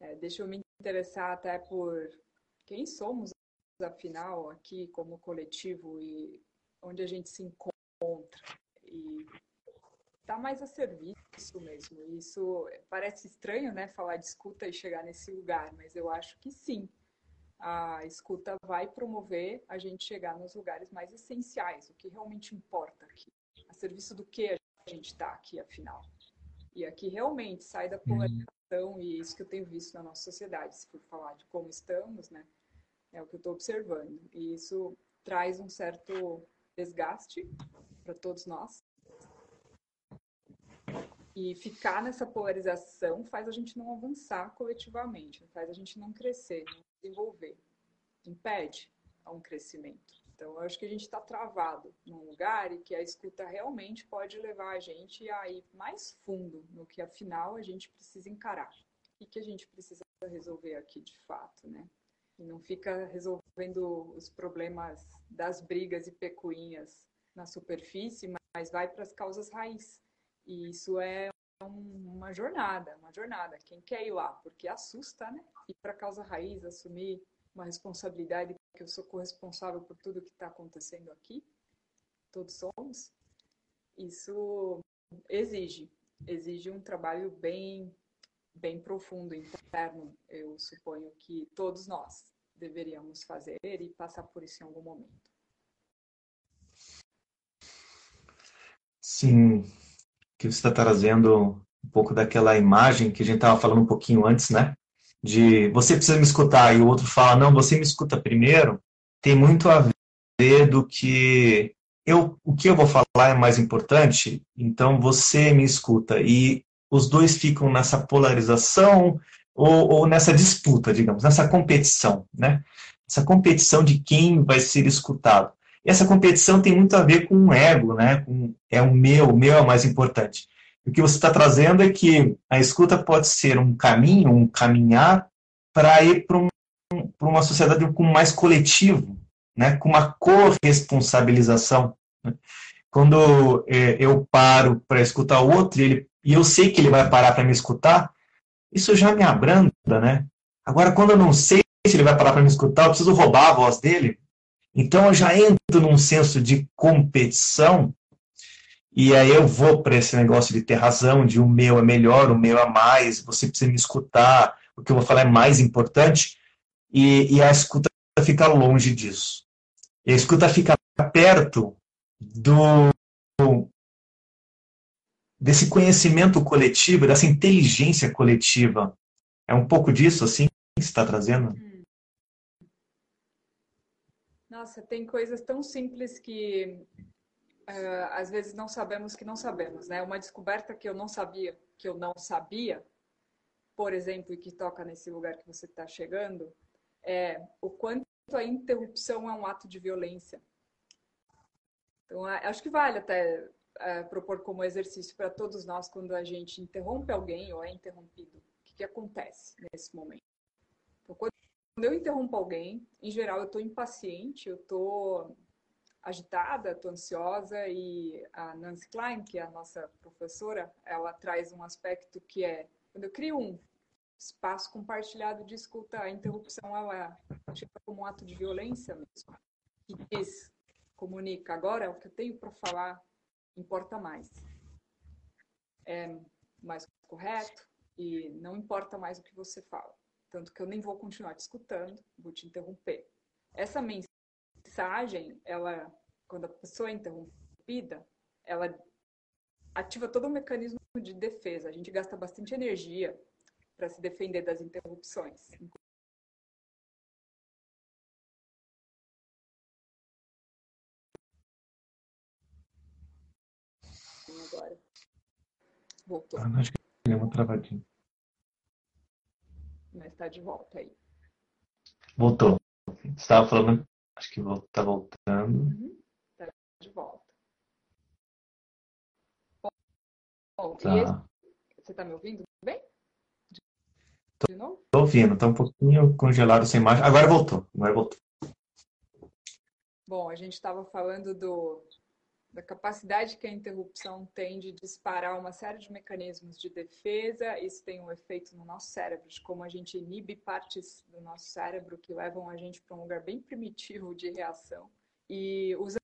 É, deixa eu me interessar até por quem somos, afinal, aqui como coletivo e onde a gente se encontra. E está mais a serviço mesmo. Isso parece estranho, né, falar de escuta e chegar nesse lugar, mas eu acho que sim. A escuta vai promover a gente chegar nos lugares mais essenciais, o que realmente importa aqui. A serviço do que a gente está aqui, afinal. E aqui realmente sai da polarização estão, e isso que eu tenho visto na nossa sociedade, se for falar de como estamos, né? É o que eu estou observando. E isso traz um certo desgaste para todos nós. E ficar nessa polarização faz a gente não avançar coletivamente, faz a gente não crescer, não desenvolver. Impede a um crescimento. Então, eu acho que a gente está travado num lugar e que a escuta realmente pode levar a gente a ir mais fundo no que, afinal, a gente precisa encarar. O que a gente precisa resolver aqui de fato, né? E não fica resolvendo os problemas das brigas e pecuinhas na superfície, mas vai para as causas raiz. E isso é uma jornada, uma jornada. Quem quer ir lá? Porque assusta, né? Ir para a causa raiz, assumir uma responsabilidade que eu sou corresponsável por tudo que está acontecendo aqui, todos somos, isso exige, exige um trabalho bem, bem profundo, interno, eu suponho que todos nós deveríamos fazer e passar por isso em algum momento. Sim, que você está trazendo um pouco daquela imagem que a gente estava falando um pouquinho antes, né? De você precisa me escutar e o outro fala, não, você me escuta primeiro, tem muito a ver do que eu, o que eu vou falar é mais importante, então você me escuta. E os dois ficam nessa polarização ou, ou nessa disputa, digamos, nessa competição, né? Essa competição de quem vai ser escutado. E essa competição tem muito a ver com o ego, né? Com, é o meu, o meu é o mais importante. O que você está trazendo é que a escuta pode ser um caminho, um caminhar para ir para um, uma sociedade com mais coletivo, né? com uma corresponsabilização. Né? Quando é, eu paro para escutar o outro e, ele, e eu sei que ele vai parar para me escutar, isso já me abranda, né? Agora, quando eu não sei se ele vai parar para me escutar, eu preciso roubar a voz dele. Então, eu já entro num senso de competição e aí eu vou para esse negócio de ter razão, de o meu é melhor, o meu é mais, você precisa me escutar, o que eu vou falar é mais importante, e, e a escuta fica longe disso. E a escuta fica perto do desse conhecimento coletivo, dessa inteligência coletiva. É um pouco disso, assim, que você está trazendo? Hum. Nossa, tem coisas tão simples que uh, às vezes não sabemos que não sabemos, né? Uma descoberta que eu não sabia, que eu não sabia, por exemplo, e que toca nesse lugar que você está chegando, é o quanto a interrupção é um ato de violência. Então, acho que vale até uh, propor como exercício para todos nós quando a gente interrompe alguém ou é interrompido. O que, que acontece nesse momento? Então, quando eu interrompo alguém, em geral eu estou impaciente, eu estou agitada, estou ansiosa e a Nancy Klein, que é a nossa professora, ela traz um aspecto que é quando eu crio um espaço compartilhado de escuta, a interrupção ela chega como um ato de violência mesmo. Que diz, comunica, agora o que eu tenho para falar importa mais. É mais correto e não importa mais o que você fala. Tanto que eu nem vou continuar te escutando, vou te interromper. Essa mensagem mensagem, ela, quando a pessoa é interrompida, ela ativa todo o mecanismo de defesa. A gente gasta bastante energia para se defender das interrupções. Agora. Voltou. Ah, acho que deu uma travadinha. Mas está de volta aí. Voltou. Você estava falando Acho que está voltando. Uhum. Tá de volta. Bom, tá. Esse... você está me ouvindo bem? De novo? Estou ouvindo, está um pouquinho congelado sem imagem. Agora voltou, agora voltou. Bom, a gente estava falando do, da capacidade que a interrupção tem de disparar uma série de mecanismos de defesa. Isso tem um efeito no nosso cérebro, de como a gente inibe partes do nosso cérebro que levam a gente para um lugar bem primitivo de reação. E usa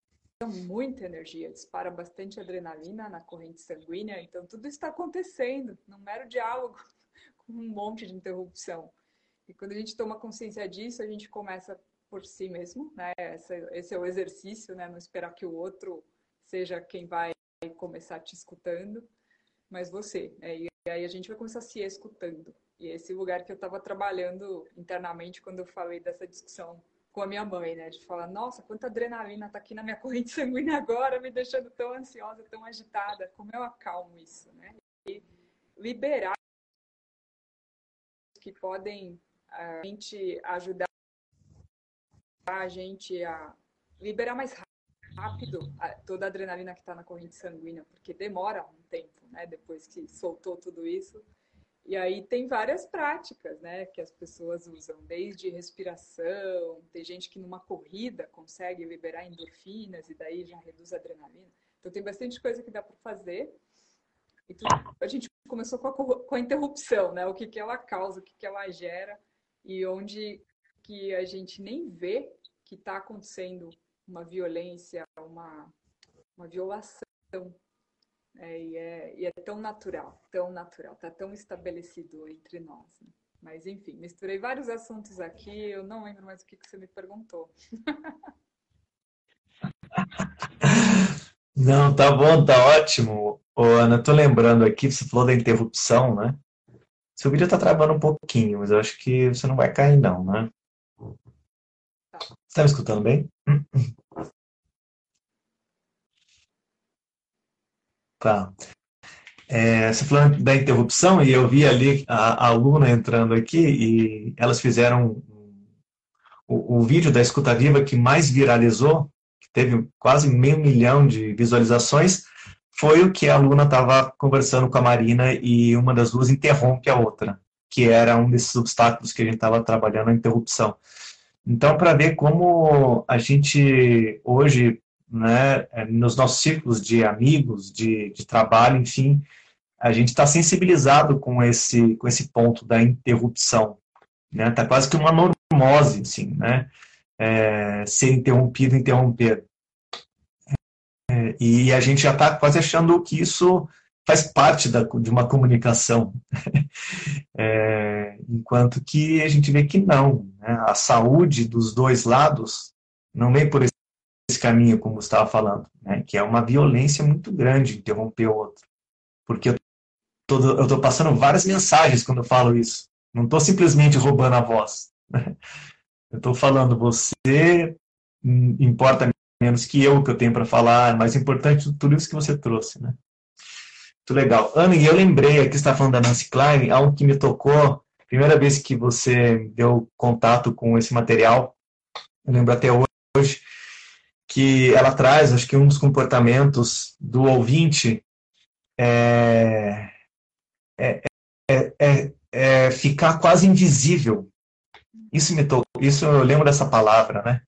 muita energia, dispara bastante adrenalina na corrente sanguínea. Então, tudo está acontecendo num mero diálogo [laughs] com um monte de interrupção. E quando a gente toma consciência disso, a gente começa por si mesmo, né? Esse, esse é o exercício, né? Não esperar que o outro seja quem vai começar te escutando, mas você. Né? E aí a gente vai começar se escutando. E esse lugar que eu estava trabalhando internamente quando eu falei dessa discussão com a minha mãe, né? De falar, nossa, quanta adrenalina tá aqui na minha [laughs] corrente sanguínea agora, me deixando tão ansiosa, tão agitada. Como eu acalmo isso, né? E liberar que podem a gente ajudar a gente a liberar mais rápido rápido toda a adrenalina que está na corrente sanguínea, porque demora um tempo, né? Depois que soltou tudo isso. E aí tem várias práticas, né? Que as pessoas usam, desde respiração, tem gente que numa corrida consegue liberar endorfinas e daí já reduz a adrenalina. Então tem bastante coisa que dá para fazer. E a gente começou com a, com a, interrupção, né? O que, que ela causa, o que, que ela gera e onde que a gente nem vê que está acontecendo uma violência, uma, uma violação. É, e, é, e é tão natural, tão natural, está tão estabelecido entre nós. Né? Mas, enfim, misturei vários assuntos aqui, eu não lembro mais o que, que você me perguntou. [laughs] Não, tá bom, tá ótimo. Ô, Ana, tô lembrando aqui, você falou da interrupção, né? Seu vídeo tá travando um pouquinho, mas eu acho que você não vai cair não, né? Você tá me escutando bem? Tá. É, você falando da interrupção, e eu vi ali a, a aluna entrando aqui, e elas fizeram o, o vídeo da escuta viva que mais viralizou, que teve quase meio milhão de visualizações, foi o que a aluna estava conversando com a Marina e uma das duas interrompe a outra, que era um desses obstáculos que a gente estava trabalhando, a interrupção. Então, para ver como a gente hoje, né, nos nossos círculos de amigos, de, de trabalho, enfim, a gente está sensibilizado com esse, com esse ponto da interrupção. Né? Tá quase que uma normose, assim, né? É, ser interrompido, interromper. É, e a gente já está quase achando que isso faz parte da, de uma comunicação. [laughs] é, enquanto que a gente vê que não. Né? A saúde dos dois lados não vem por esse caminho, como você estava falando, né? que é uma violência muito grande interromper o outro. Porque eu estou passando várias mensagens quando eu falo isso. Não estou simplesmente roubando a voz. [laughs] Eu estou falando, você importa menos que eu que eu tenho para falar, é mais importante tudo isso que você trouxe. Né? Muito legal. Ana, e eu lembrei, aqui está falando da Nancy Klein, algo que me tocou, primeira vez que você deu contato com esse material, eu lembro até hoje, que ela traz, acho que um dos comportamentos do ouvinte é, é, é, é, é ficar quase invisível. Isso me tocou, isso eu lembro dessa palavra, né?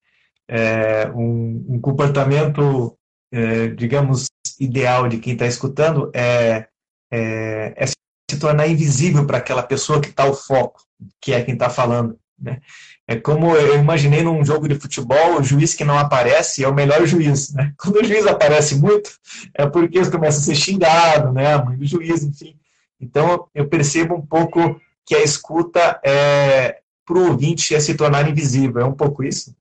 É, um, um, comportamento, é, digamos, ideal de quem está escutando é, é, é, se tornar invisível para aquela pessoa que está o foco, que é quem está falando. Né? É como eu imaginei num jogo de futebol, o juiz que não aparece é o melhor juiz. Né? [laughs] Quando o juiz aparece muito, é porque eles começam a ser xingados, né? mãe do juiz, enfim. Então, eu percebo um pouco que a escuta é, para o ouvinte é se tornar invisível. É um pouco isso?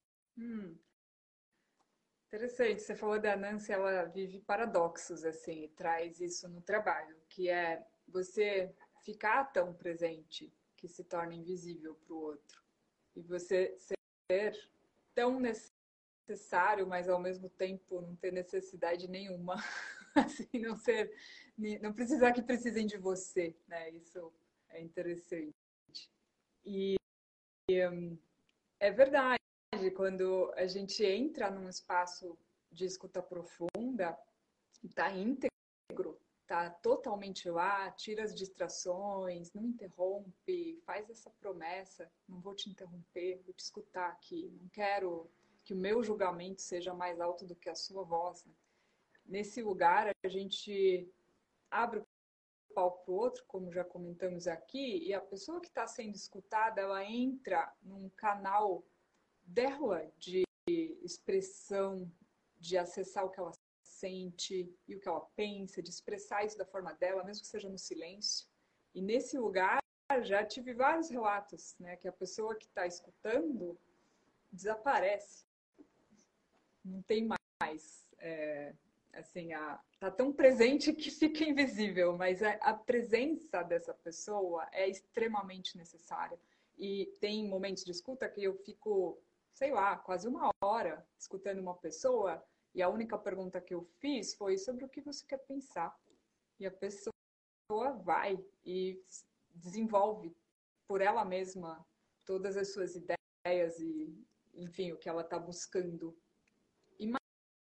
Hum. Interessante. Você falou da Nancy, ela vive paradoxos, assim, e traz isso no trabalho, que é você ficar tão presente que se torna invisível para o outro. E você ser tão necessário, mas ao mesmo tempo não ter necessidade nenhuma. [laughs] assim, não ser não precisar que precisem de você, né? Isso é interessante. E um, é verdade, quando a gente entra num espaço de escuta profunda, está íntegro, está totalmente lá, tira as distrações, não interrompe, faz essa promessa, não vou te interromper, vou te escutar aqui, não quero que o meu julgamento seja mais alto do que a sua voz. Né? Nesse lugar, a gente abre o palco para o outro, como já comentamos aqui, e a pessoa que está sendo escutada, ela entra num canal dela de expressão, de acessar o que ela sente e o que ela pensa, de expressar isso da forma dela, mesmo que seja no silêncio. E nesse lugar já tive vários relatos, né, que a pessoa que está escutando desaparece, não tem mais é, assim, a, tá tão presente que fica invisível, mas a, é, a presença dessa pessoa é extremamente necessária. E tem momentos de escuta que eu fico, sei lá, quase uma hora escutando uma pessoa e a única pergunta que eu fiz foi sobre o que você quer pensar. E a pessoa vai e desenvolve por ela mesma todas as suas ideias e, enfim, o que ela está buscando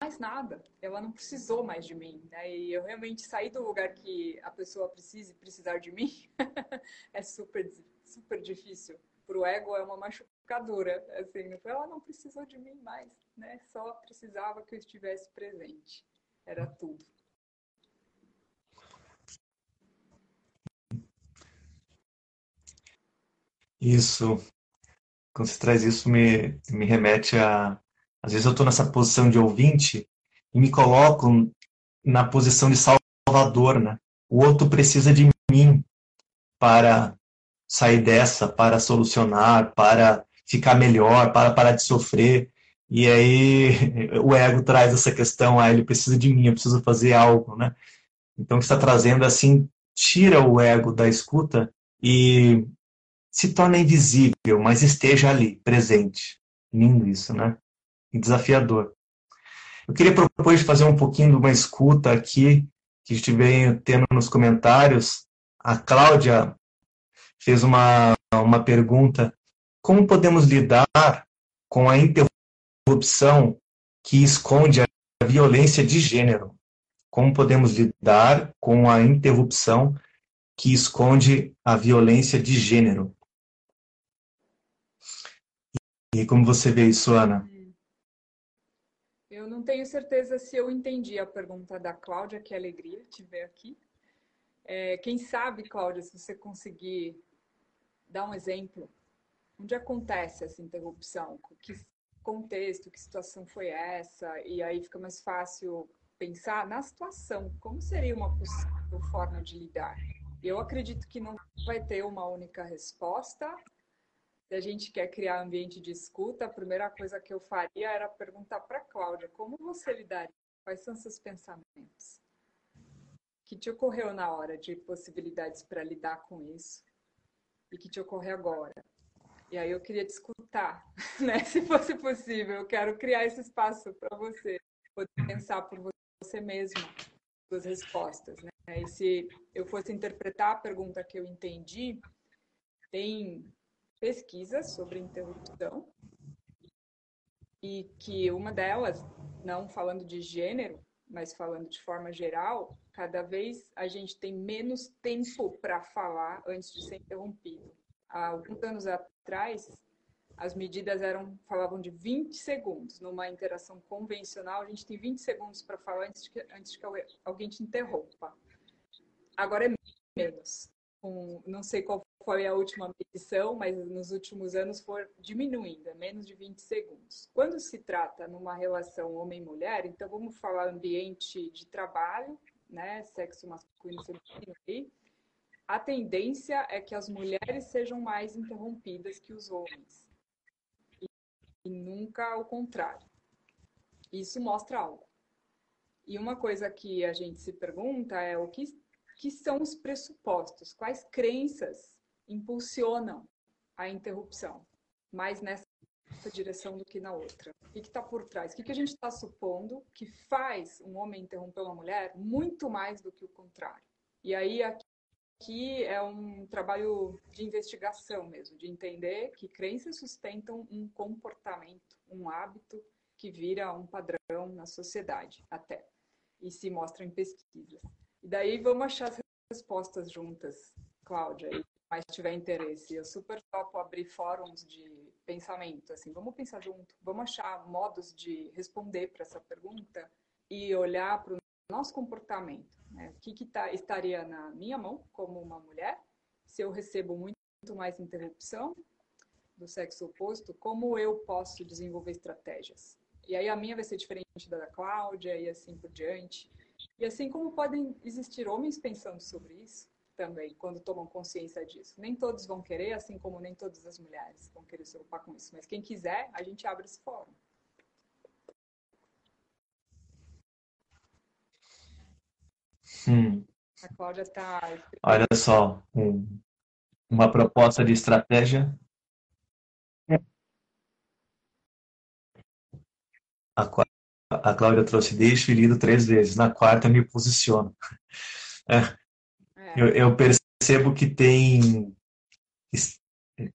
mais nada. Ela não precisou mais de mim. Né? E eu realmente saí do lugar que a pessoa precise precisar de mim [laughs] é super, super difícil. Para o ego é uma machucadora. Assim, ela não precisou de mim mais, né? Só precisava que eu estivesse presente. Era tudo. Isso. Quando você traz isso, me, me remete a, às vezes eu estou nessa posição de ouvinte e me coloco na posição de salvador, né? O outro precisa de mim para sair dessa, para solucionar, para ficar melhor, para parar de sofrer. E aí [laughs] o ego traz essa questão, ah, ele precisa de mim, eu preciso fazer algo, né? Então, o que está trazendo, assim, tira o ego da escuta e se torna invisível, mas esteja ali, presente. Lindo isso, né? E desafiador. Eu queria propor de fazer um pouquinho de uma escuta aqui, que a gente vem tendo nos comentários. A Cláudia fez uma, uma pergunta: como podemos lidar com a interrupção que esconde a violência de gênero? Como podemos lidar com a interrupção que esconde a violência de gênero? E como você vê isso, Ana? Eu não tenho certeza se eu entendi a pergunta da Cláudia, que alegria te ver aqui. É, quem sabe, Cláudia, se você conseguir dar um exemplo, onde acontece essa interrupção? Que contexto, que situação foi essa? E aí fica mais fácil pensar na situação, como seria uma possível forma de lidar? Eu acredito que não vai ter uma única resposta, se a gente quer criar ambiente de escuta, a primeira coisa que eu faria era perguntar para a Cláudia, como você lidaria? Quais são seus pensamentos? que te ocorreu na hora de possibilidades para lidar com isso? E que te ocorre agora? E aí eu queria te escutar, [laughs] né? Se fosse possível, eu quero criar esse espaço para você poder pensar por você mesma suas respostas, né? E se eu fosse interpretar a pergunta que eu entendi, tem pesquisas sobre interrupção e que uma delas, não falando de gênero, mas falando de forma geral, cada vez a gente tem menos tempo para falar antes de ser interrompido. Há alguns anos atrás, as medidas eram falavam de 20 segundos. Numa interação convencional, a gente tem 20 segundos para falar antes de, que, antes que alguém te interrompa. Agora é menos. Um, não sei qual foi a última medição, mas nos últimos anos foi diminuindo, é menos de 20 segundos. Quando se trata numa relação homem-mulher, então vamos falar ambiente de trabalho, né, sexo masculino e feminino a tendência é que as mulheres sejam mais interrompidas que os homens. E, e nunca o contrário. Isso mostra algo. E uma coisa que a gente se pergunta é o que, que são os pressupostos, quais crenças impulsionam a interrupção, mais nessa direção do que na outra. O que está por trás? O que, que a gente está supondo que faz um homem interromper uma mulher muito mais do que o contrário? E aí aqui é um trabalho de investigação mesmo, de entender que crenças sustentam um comportamento, um hábito que vira um padrão na sociedade até e se mostra em pesquisas. E daí vamos achar as respostas juntas, Cláudia, mais tiver interesse. Eu super topo abrir fóruns de pensamento, assim, vamos pensar junto, vamos achar modos de responder para essa pergunta e olhar para o nosso comportamento. Né? O que, que tá, estaria na minha mão como uma mulher, se eu recebo muito, mais interrupção do sexo oposto, como eu posso desenvolver estratégias? E aí a minha vai ser diferente da da Cláudia e assim por diante. E assim como podem existir homens pensando sobre isso, também, quando tomam consciência disso. Nem todos vão querer, assim como nem todas as mulheres vão querer se ocupar com isso. Mas quem quiser, a gente abre esse fórum. Hum. A Cláudia está. Olha só, um, uma proposta de estratégia. A, a Cláudia trouxe deixo ferido três vezes. Na quarta, me posiciono. É, eu, eu percebo que tem,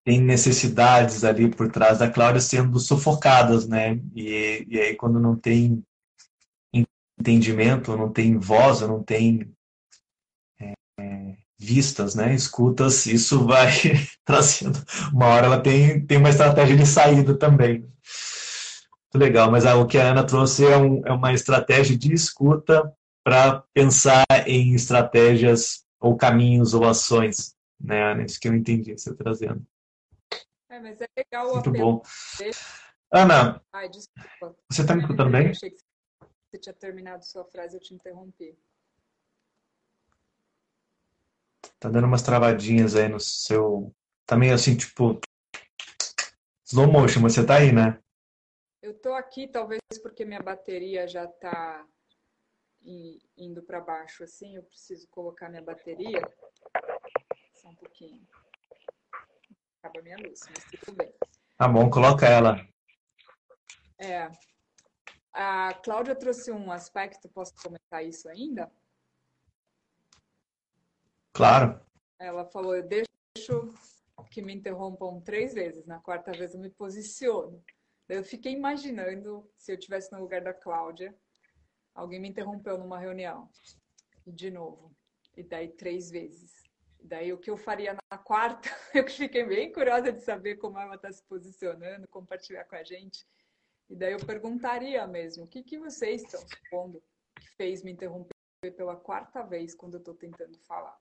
tem necessidades ali por trás da Cláudia sendo sufocadas, né? E, e aí quando não tem entendimento, não tem voz, não tem é, vistas, né? Escutas, isso vai [laughs] trazendo. Uma hora ela tem, tem uma estratégia de saída também. Muito legal, mas ah, o que a Ana trouxe é, um, é uma estratégia de escuta para pensar em estratégias ou caminhos ou ações, né, Ana? Isso que eu entendi você trazendo. É, mas é legal Muito bom. Ana, Ai, desculpa. você está me escutando bem? Eu achei que você tinha terminado sua frase, eu te interrompi. Tá dando umas travadinhas aí no seu. Tá meio assim, tipo. Slow motion, mas você tá aí, né? Eu tô aqui talvez porque minha bateria já tá indo para baixo assim, eu preciso colocar minha bateria. Só um pouquinho. Acaba minha luz, mas tudo bem. Tá bom, coloca ela. É. A Cláudia trouxe um aspecto, posso comentar isso ainda? Claro. Ela falou, eu deixo que me interrompam três vezes, na quarta vez eu me posiciono. Eu fiquei imaginando se eu tivesse no lugar da Cláudia, alguém me interrompeu numa reunião, e de novo, e daí três vezes. E daí o que eu faria na quarta, [laughs] eu fiquei bem curiosa de saber como ela está se posicionando, compartilhar com a gente. E daí eu perguntaria mesmo, o que, que vocês estão supondo que fez me interromper pela quarta vez quando eu estou tentando falar?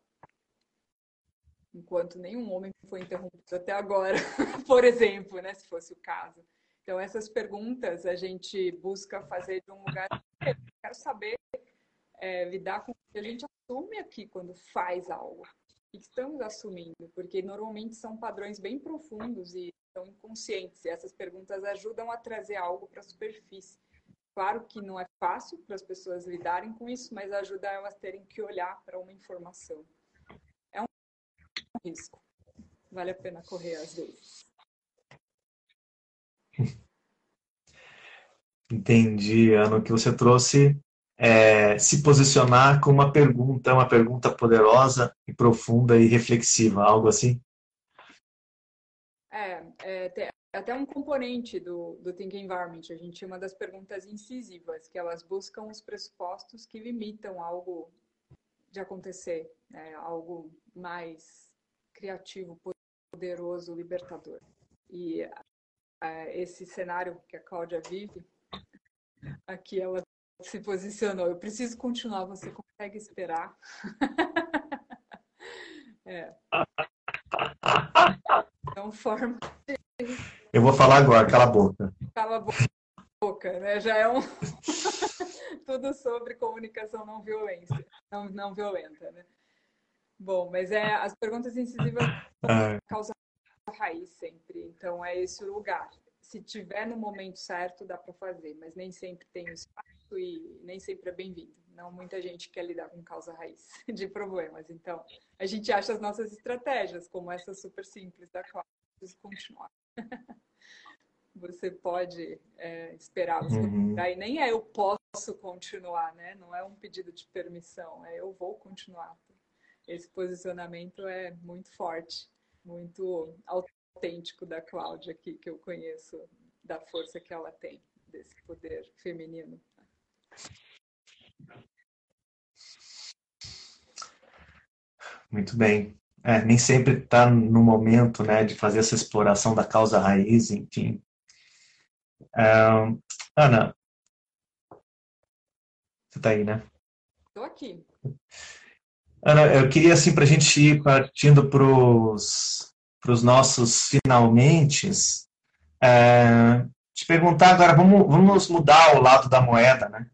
enquanto nenhum homem foi interrompido até agora, [laughs] por exemplo, né, se fosse o caso. Então, essas perguntas a gente busca fazer de um lugar. Eu quero saber é, lidar com o que a gente assume aqui quando faz algo. O que estamos assumindo? Porque normalmente são padrões bem profundos e inconscientes. E essas perguntas ajudam a trazer algo para a superfície. Claro que não é fácil para as pessoas lidarem com isso, mas ajuda elas terem que olhar para uma informação risco. Vale a pena correr às vezes. Entendi, Ana. O que você trouxe é se posicionar com uma pergunta, uma pergunta poderosa e profunda e reflexiva, algo assim? É, é até um componente do, do Think Environment. A gente chama das perguntas incisivas, que elas buscam os pressupostos que limitam algo de acontecer, né? algo mais criativo, poderoso, libertador. E uh, esse cenário que a Cláudia vive, aqui ela se posicionou. Eu preciso continuar, você consegue esperar? [laughs] é. Forma. Eu vou falar agora, cala a boca. Cala a boca, né? Já é um. [laughs] Tudo sobre comunicação não violência, não, não violenta, né? Bom, mas é as perguntas incisivas ah. causam raiz sempre. Então é esse o lugar. Se tiver no momento certo, dá para fazer, mas nem sempre tem espaço e nem sempre é bem-vindo. Não muita gente quer lidar com causa raiz [laughs] de problemas. Então, a gente acha as nossas estratégias, como essa super simples da Cláudia, preciso continuar. [laughs] Você pode é, esperar, você uhum. aí nem é eu posso continuar, né? Não é um pedido de permissão, é eu vou continuar esse posicionamento é muito forte, muito autêntico da Cláudia aqui, que eu conheço, da força que ela tem, desse poder feminino. Muito bem. É, nem sempre está no momento né, de fazer essa exploração da causa raiz, enfim. Ana, você está aí, né? Estou aqui. Ana, eu queria, assim, para a gente ir partindo para os nossos finalmente, é, te perguntar agora, vamos, vamos mudar o lado da moeda, né?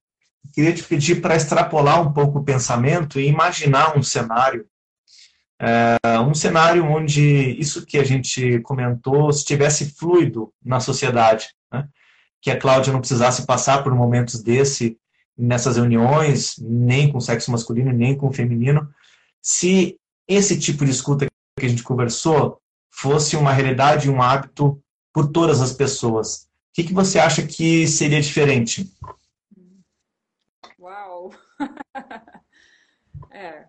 Queria te pedir para extrapolar um pouco o pensamento e imaginar um cenário, é, um cenário onde isso que a gente comentou estivesse fluido na sociedade, né? que a Cláudia não precisasse passar por momentos desse nessas reuniões, nem com sexo masculino, nem com feminino, se esse tipo de escuta que a gente conversou fosse uma realidade e um hábito por todas as pessoas, o que, que você acha que seria diferente? Uau! [laughs] é.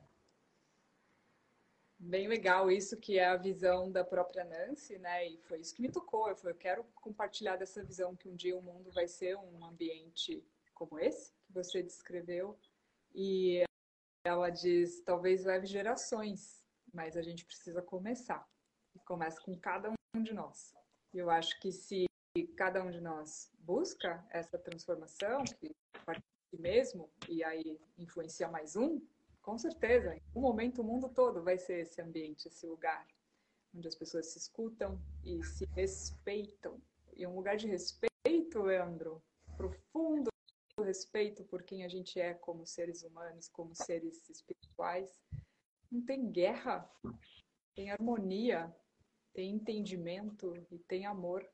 Bem legal isso que é a visão da própria Nancy, né? E foi isso que me tocou. Eu falei, eu quero compartilhar dessa visão que um dia o mundo vai ser um ambiente como esse que você descreveu. E ela diz: talvez leve gerações, mas a gente precisa começar. E começa com cada um de nós. E eu acho que se cada um de nós busca essa transformação, que parte de si mesmo, e aí influencia mais um, com certeza, em um momento o mundo todo vai ser esse ambiente, esse lugar, onde as pessoas se escutam e se respeitam. E um lugar de respeito, Leandro, profundo respeito por quem a gente é como seres humanos, como seres espirituais. Não tem guerra, tem harmonia, tem entendimento e tem amor.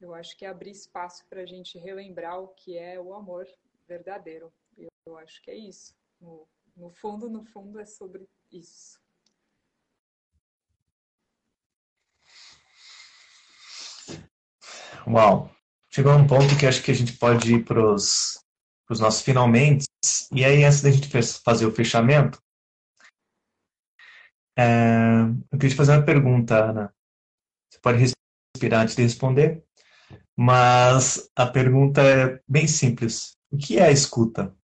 Eu acho que é abrir espaço para a gente relembrar o que é o amor verdadeiro. Eu, acho que é isso. No, no fundo, no fundo, é sobre isso. Uau! Chegou um ponto que acho que a gente pode ir para os nossos finalmente. E aí, antes da gente fazer o fechamento, é, eu queria te fazer uma pergunta, Ana. Você pode respirar antes de responder, mas a pergunta é bem simples. O que é a escuta?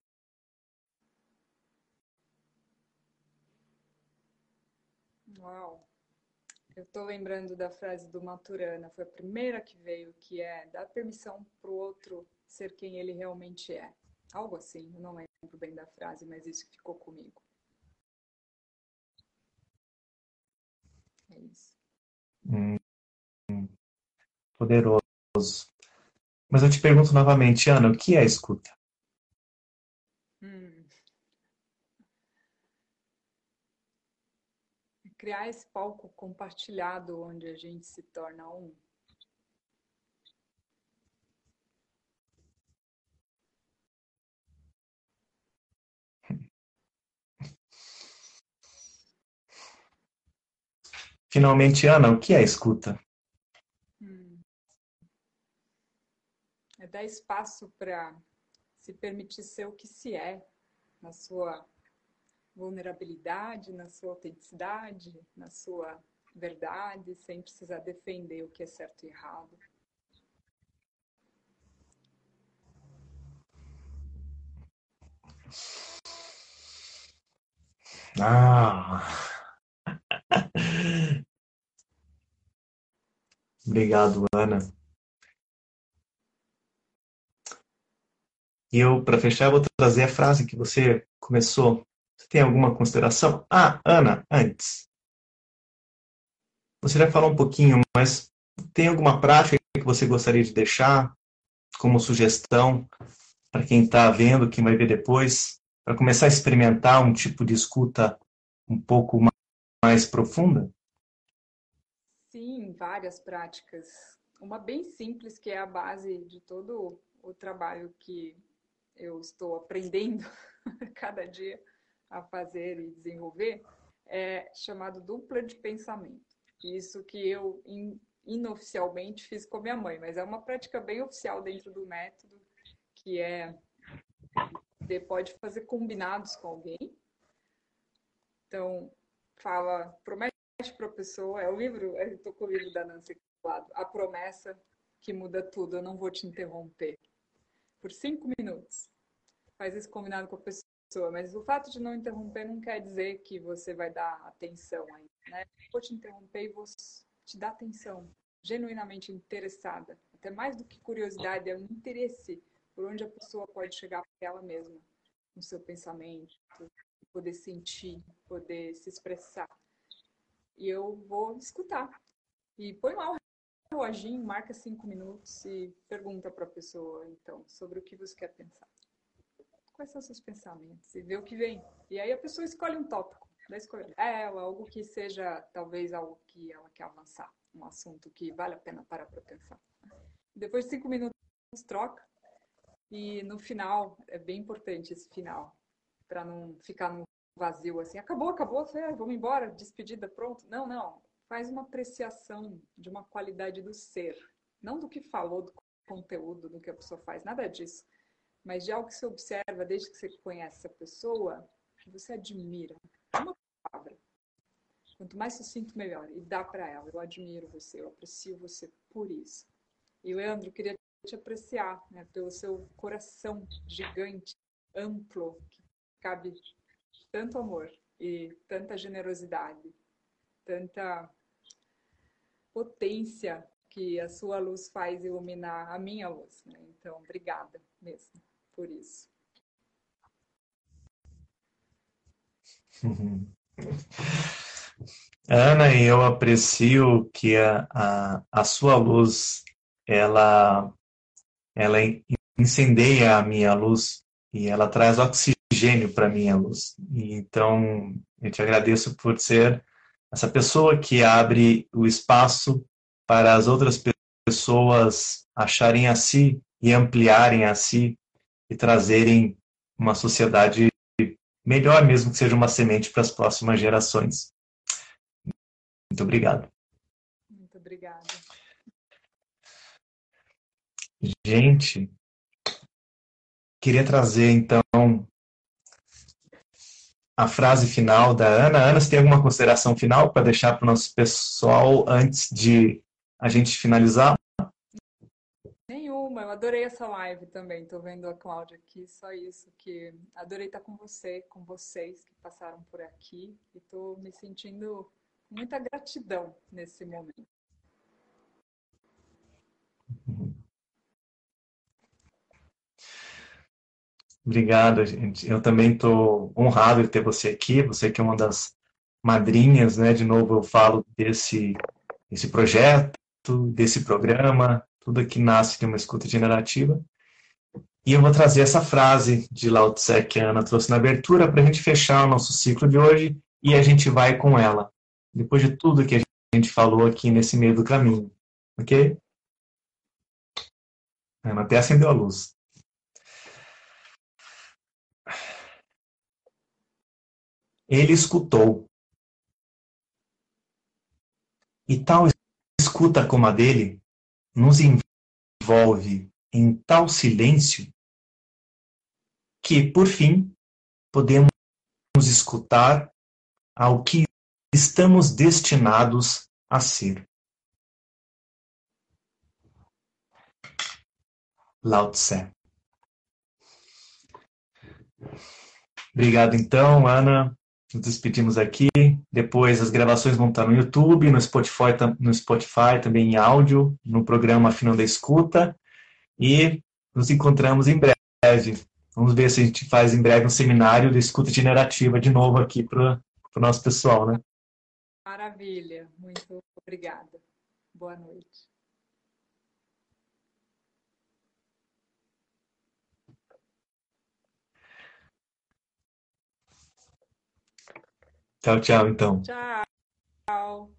Eu estou lembrando da frase do Maturana, foi a primeira que veio, que é dar permissão para o outro ser quem ele realmente é. Algo assim, eu não lembro bem da frase, mas isso ficou comigo. É isso. Hum, poderoso. Mas eu te pergunto novamente, Ana, o que é escuta? Criar esse palco compartilhado onde a gente se torna um. Finalmente, Ana, o que é escuta? Hum. É dar espaço para se permitir ser o que se é na sua vulnerabilidade, na sua autenticidade, na sua verdade, sem precisar defender o que é certo e errado. Ah. [laughs] Obrigado, Ana. E eu, para fechar, vou trazer a frase que você começou você tem alguma consideração? Ah, Ana, antes. Você já falou um pouquinho, mas tem alguma prática que você gostaria de deixar como sugestão para quem está vendo, quem vai ver depois, para começar a experimentar um tipo de escuta um pouco mais profunda? Sim, várias práticas. Uma bem simples, que é a base de todo o trabalho que eu estou aprendendo [laughs] cada dia, a fazer e desenvolver é chamado dupla de pensamento. Isso que eu in, inoficialmente fiz com a minha mãe, mas é uma prática bem oficial dentro do método, que é você pode fazer combinados com alguém. Então, fala, promete para a pessoa, é o livro, eu estou com o livro da Nancy aqui do lado, a promessa que muda tudo, eu não vou te interromper. Por cinco minutos. Faz esse combinado com a pessoa pessoa, mas o fato de não interromper não quer dizer que você vai dar atenção aí, né? Vou te interromper e vou te dar atenção, genuinamente interessada, até mais do que curiosidade, é um interesse por onde a pessoa pode chegar para ela mesma, no seu pensamento, poder sentir, poder se expressar. E eu vou escutar. E põe lá o reloginho, marca cinco minutos e pergunta para a pessoa, então, sobre o que você quer pensar quais são seus pensamentos e ver o que vem. E aí a pessoa escolhe um tópico da escolha ela, algo que seja talvez algo que ela quer avançar, um assunto que vale a pena parar para pensar. Depois de cinco minutos troca e no final é bem importante esse final para não ficar no vazio assim. Acabou, acabou, é, vamos embora, despedida, pronto. Não, não. Faz uma apreciação de uma qualidade do ser, não do que falou, do conteúdo, do que a pessoa faz, nada disso mas de algo que você observa desde que você conhece essa pessoa, você admira. Uma palavra. Quanto mais sucinto, melhor. E dá para ela. Eu admiro você, eu aprecio você por isso. E, Leandro, queria te apreciar né, pelo seu coração gigante, amplo, que cabe tanto amor e tanta generosidade, tanta potência que a sua luz faz iluminar a minha luz. Né? Então, obrigada mesmo por isso. [laughs] Ana, eu aprecio que a, a, a sua luz, ela, ela incendeia a minha luz e ela traz oxigênio para minha luz. Então, eu te agradeço por ser essa pessoa que abre o espaço para as outras pessoas acharem a si e ampliarem a si e trazerem uma sociedade melhor, mesmo que seja uma semente para as próximas gerações. Muito obrigado. Muito obrigada. Gente, queria trazer então a frase final da Ana. Ana, você tem alguma consideração final para deixar para o nosso pessoal antes de a gente finalizar? Eu adorei essa live também. Estou vendo a Cláudia aqui, só isso. que Adorei estar com você, com vocês que passaram por aqui. E estou me sentindo muita gratidão nesse momento. Obrigado, gente. Eu também estou honrado de ter você aqui, você que é uma das madrinhas, né? De novo, eu falo desse, desse projeto, desse programa, tudo que nasce de uma escuta generativa. E eu vou trazer essa frase de Lao Tse que a Ana trouxe na abertura para a gente fechar o nosso ciclo de hoje e a gente vai com ela, depois de tudo que a gente falou aqui nesse meio do caminho. Ok? A Ana até acendeu a luz. Ele escutou. E tal escuta como a dele nos envolve em tal silêncio que, por fim, podemos escutar ao que estamos destinados a ser. Lao Tse. Obrigado, então, Ana nos despedimos aqui. Depois as gravações vão estar no YouTube, no Spotify, no Spotify também em áudio, no programa Final da Escuta. E nos encontramos em breve. Vamos ver se a gente faz em breve um seminário de escuta generativa de novo aqui para o nosso pessoal, né? Maravilha, muito obrigada. Boa noite. Tchau, tchau, então. Tchau.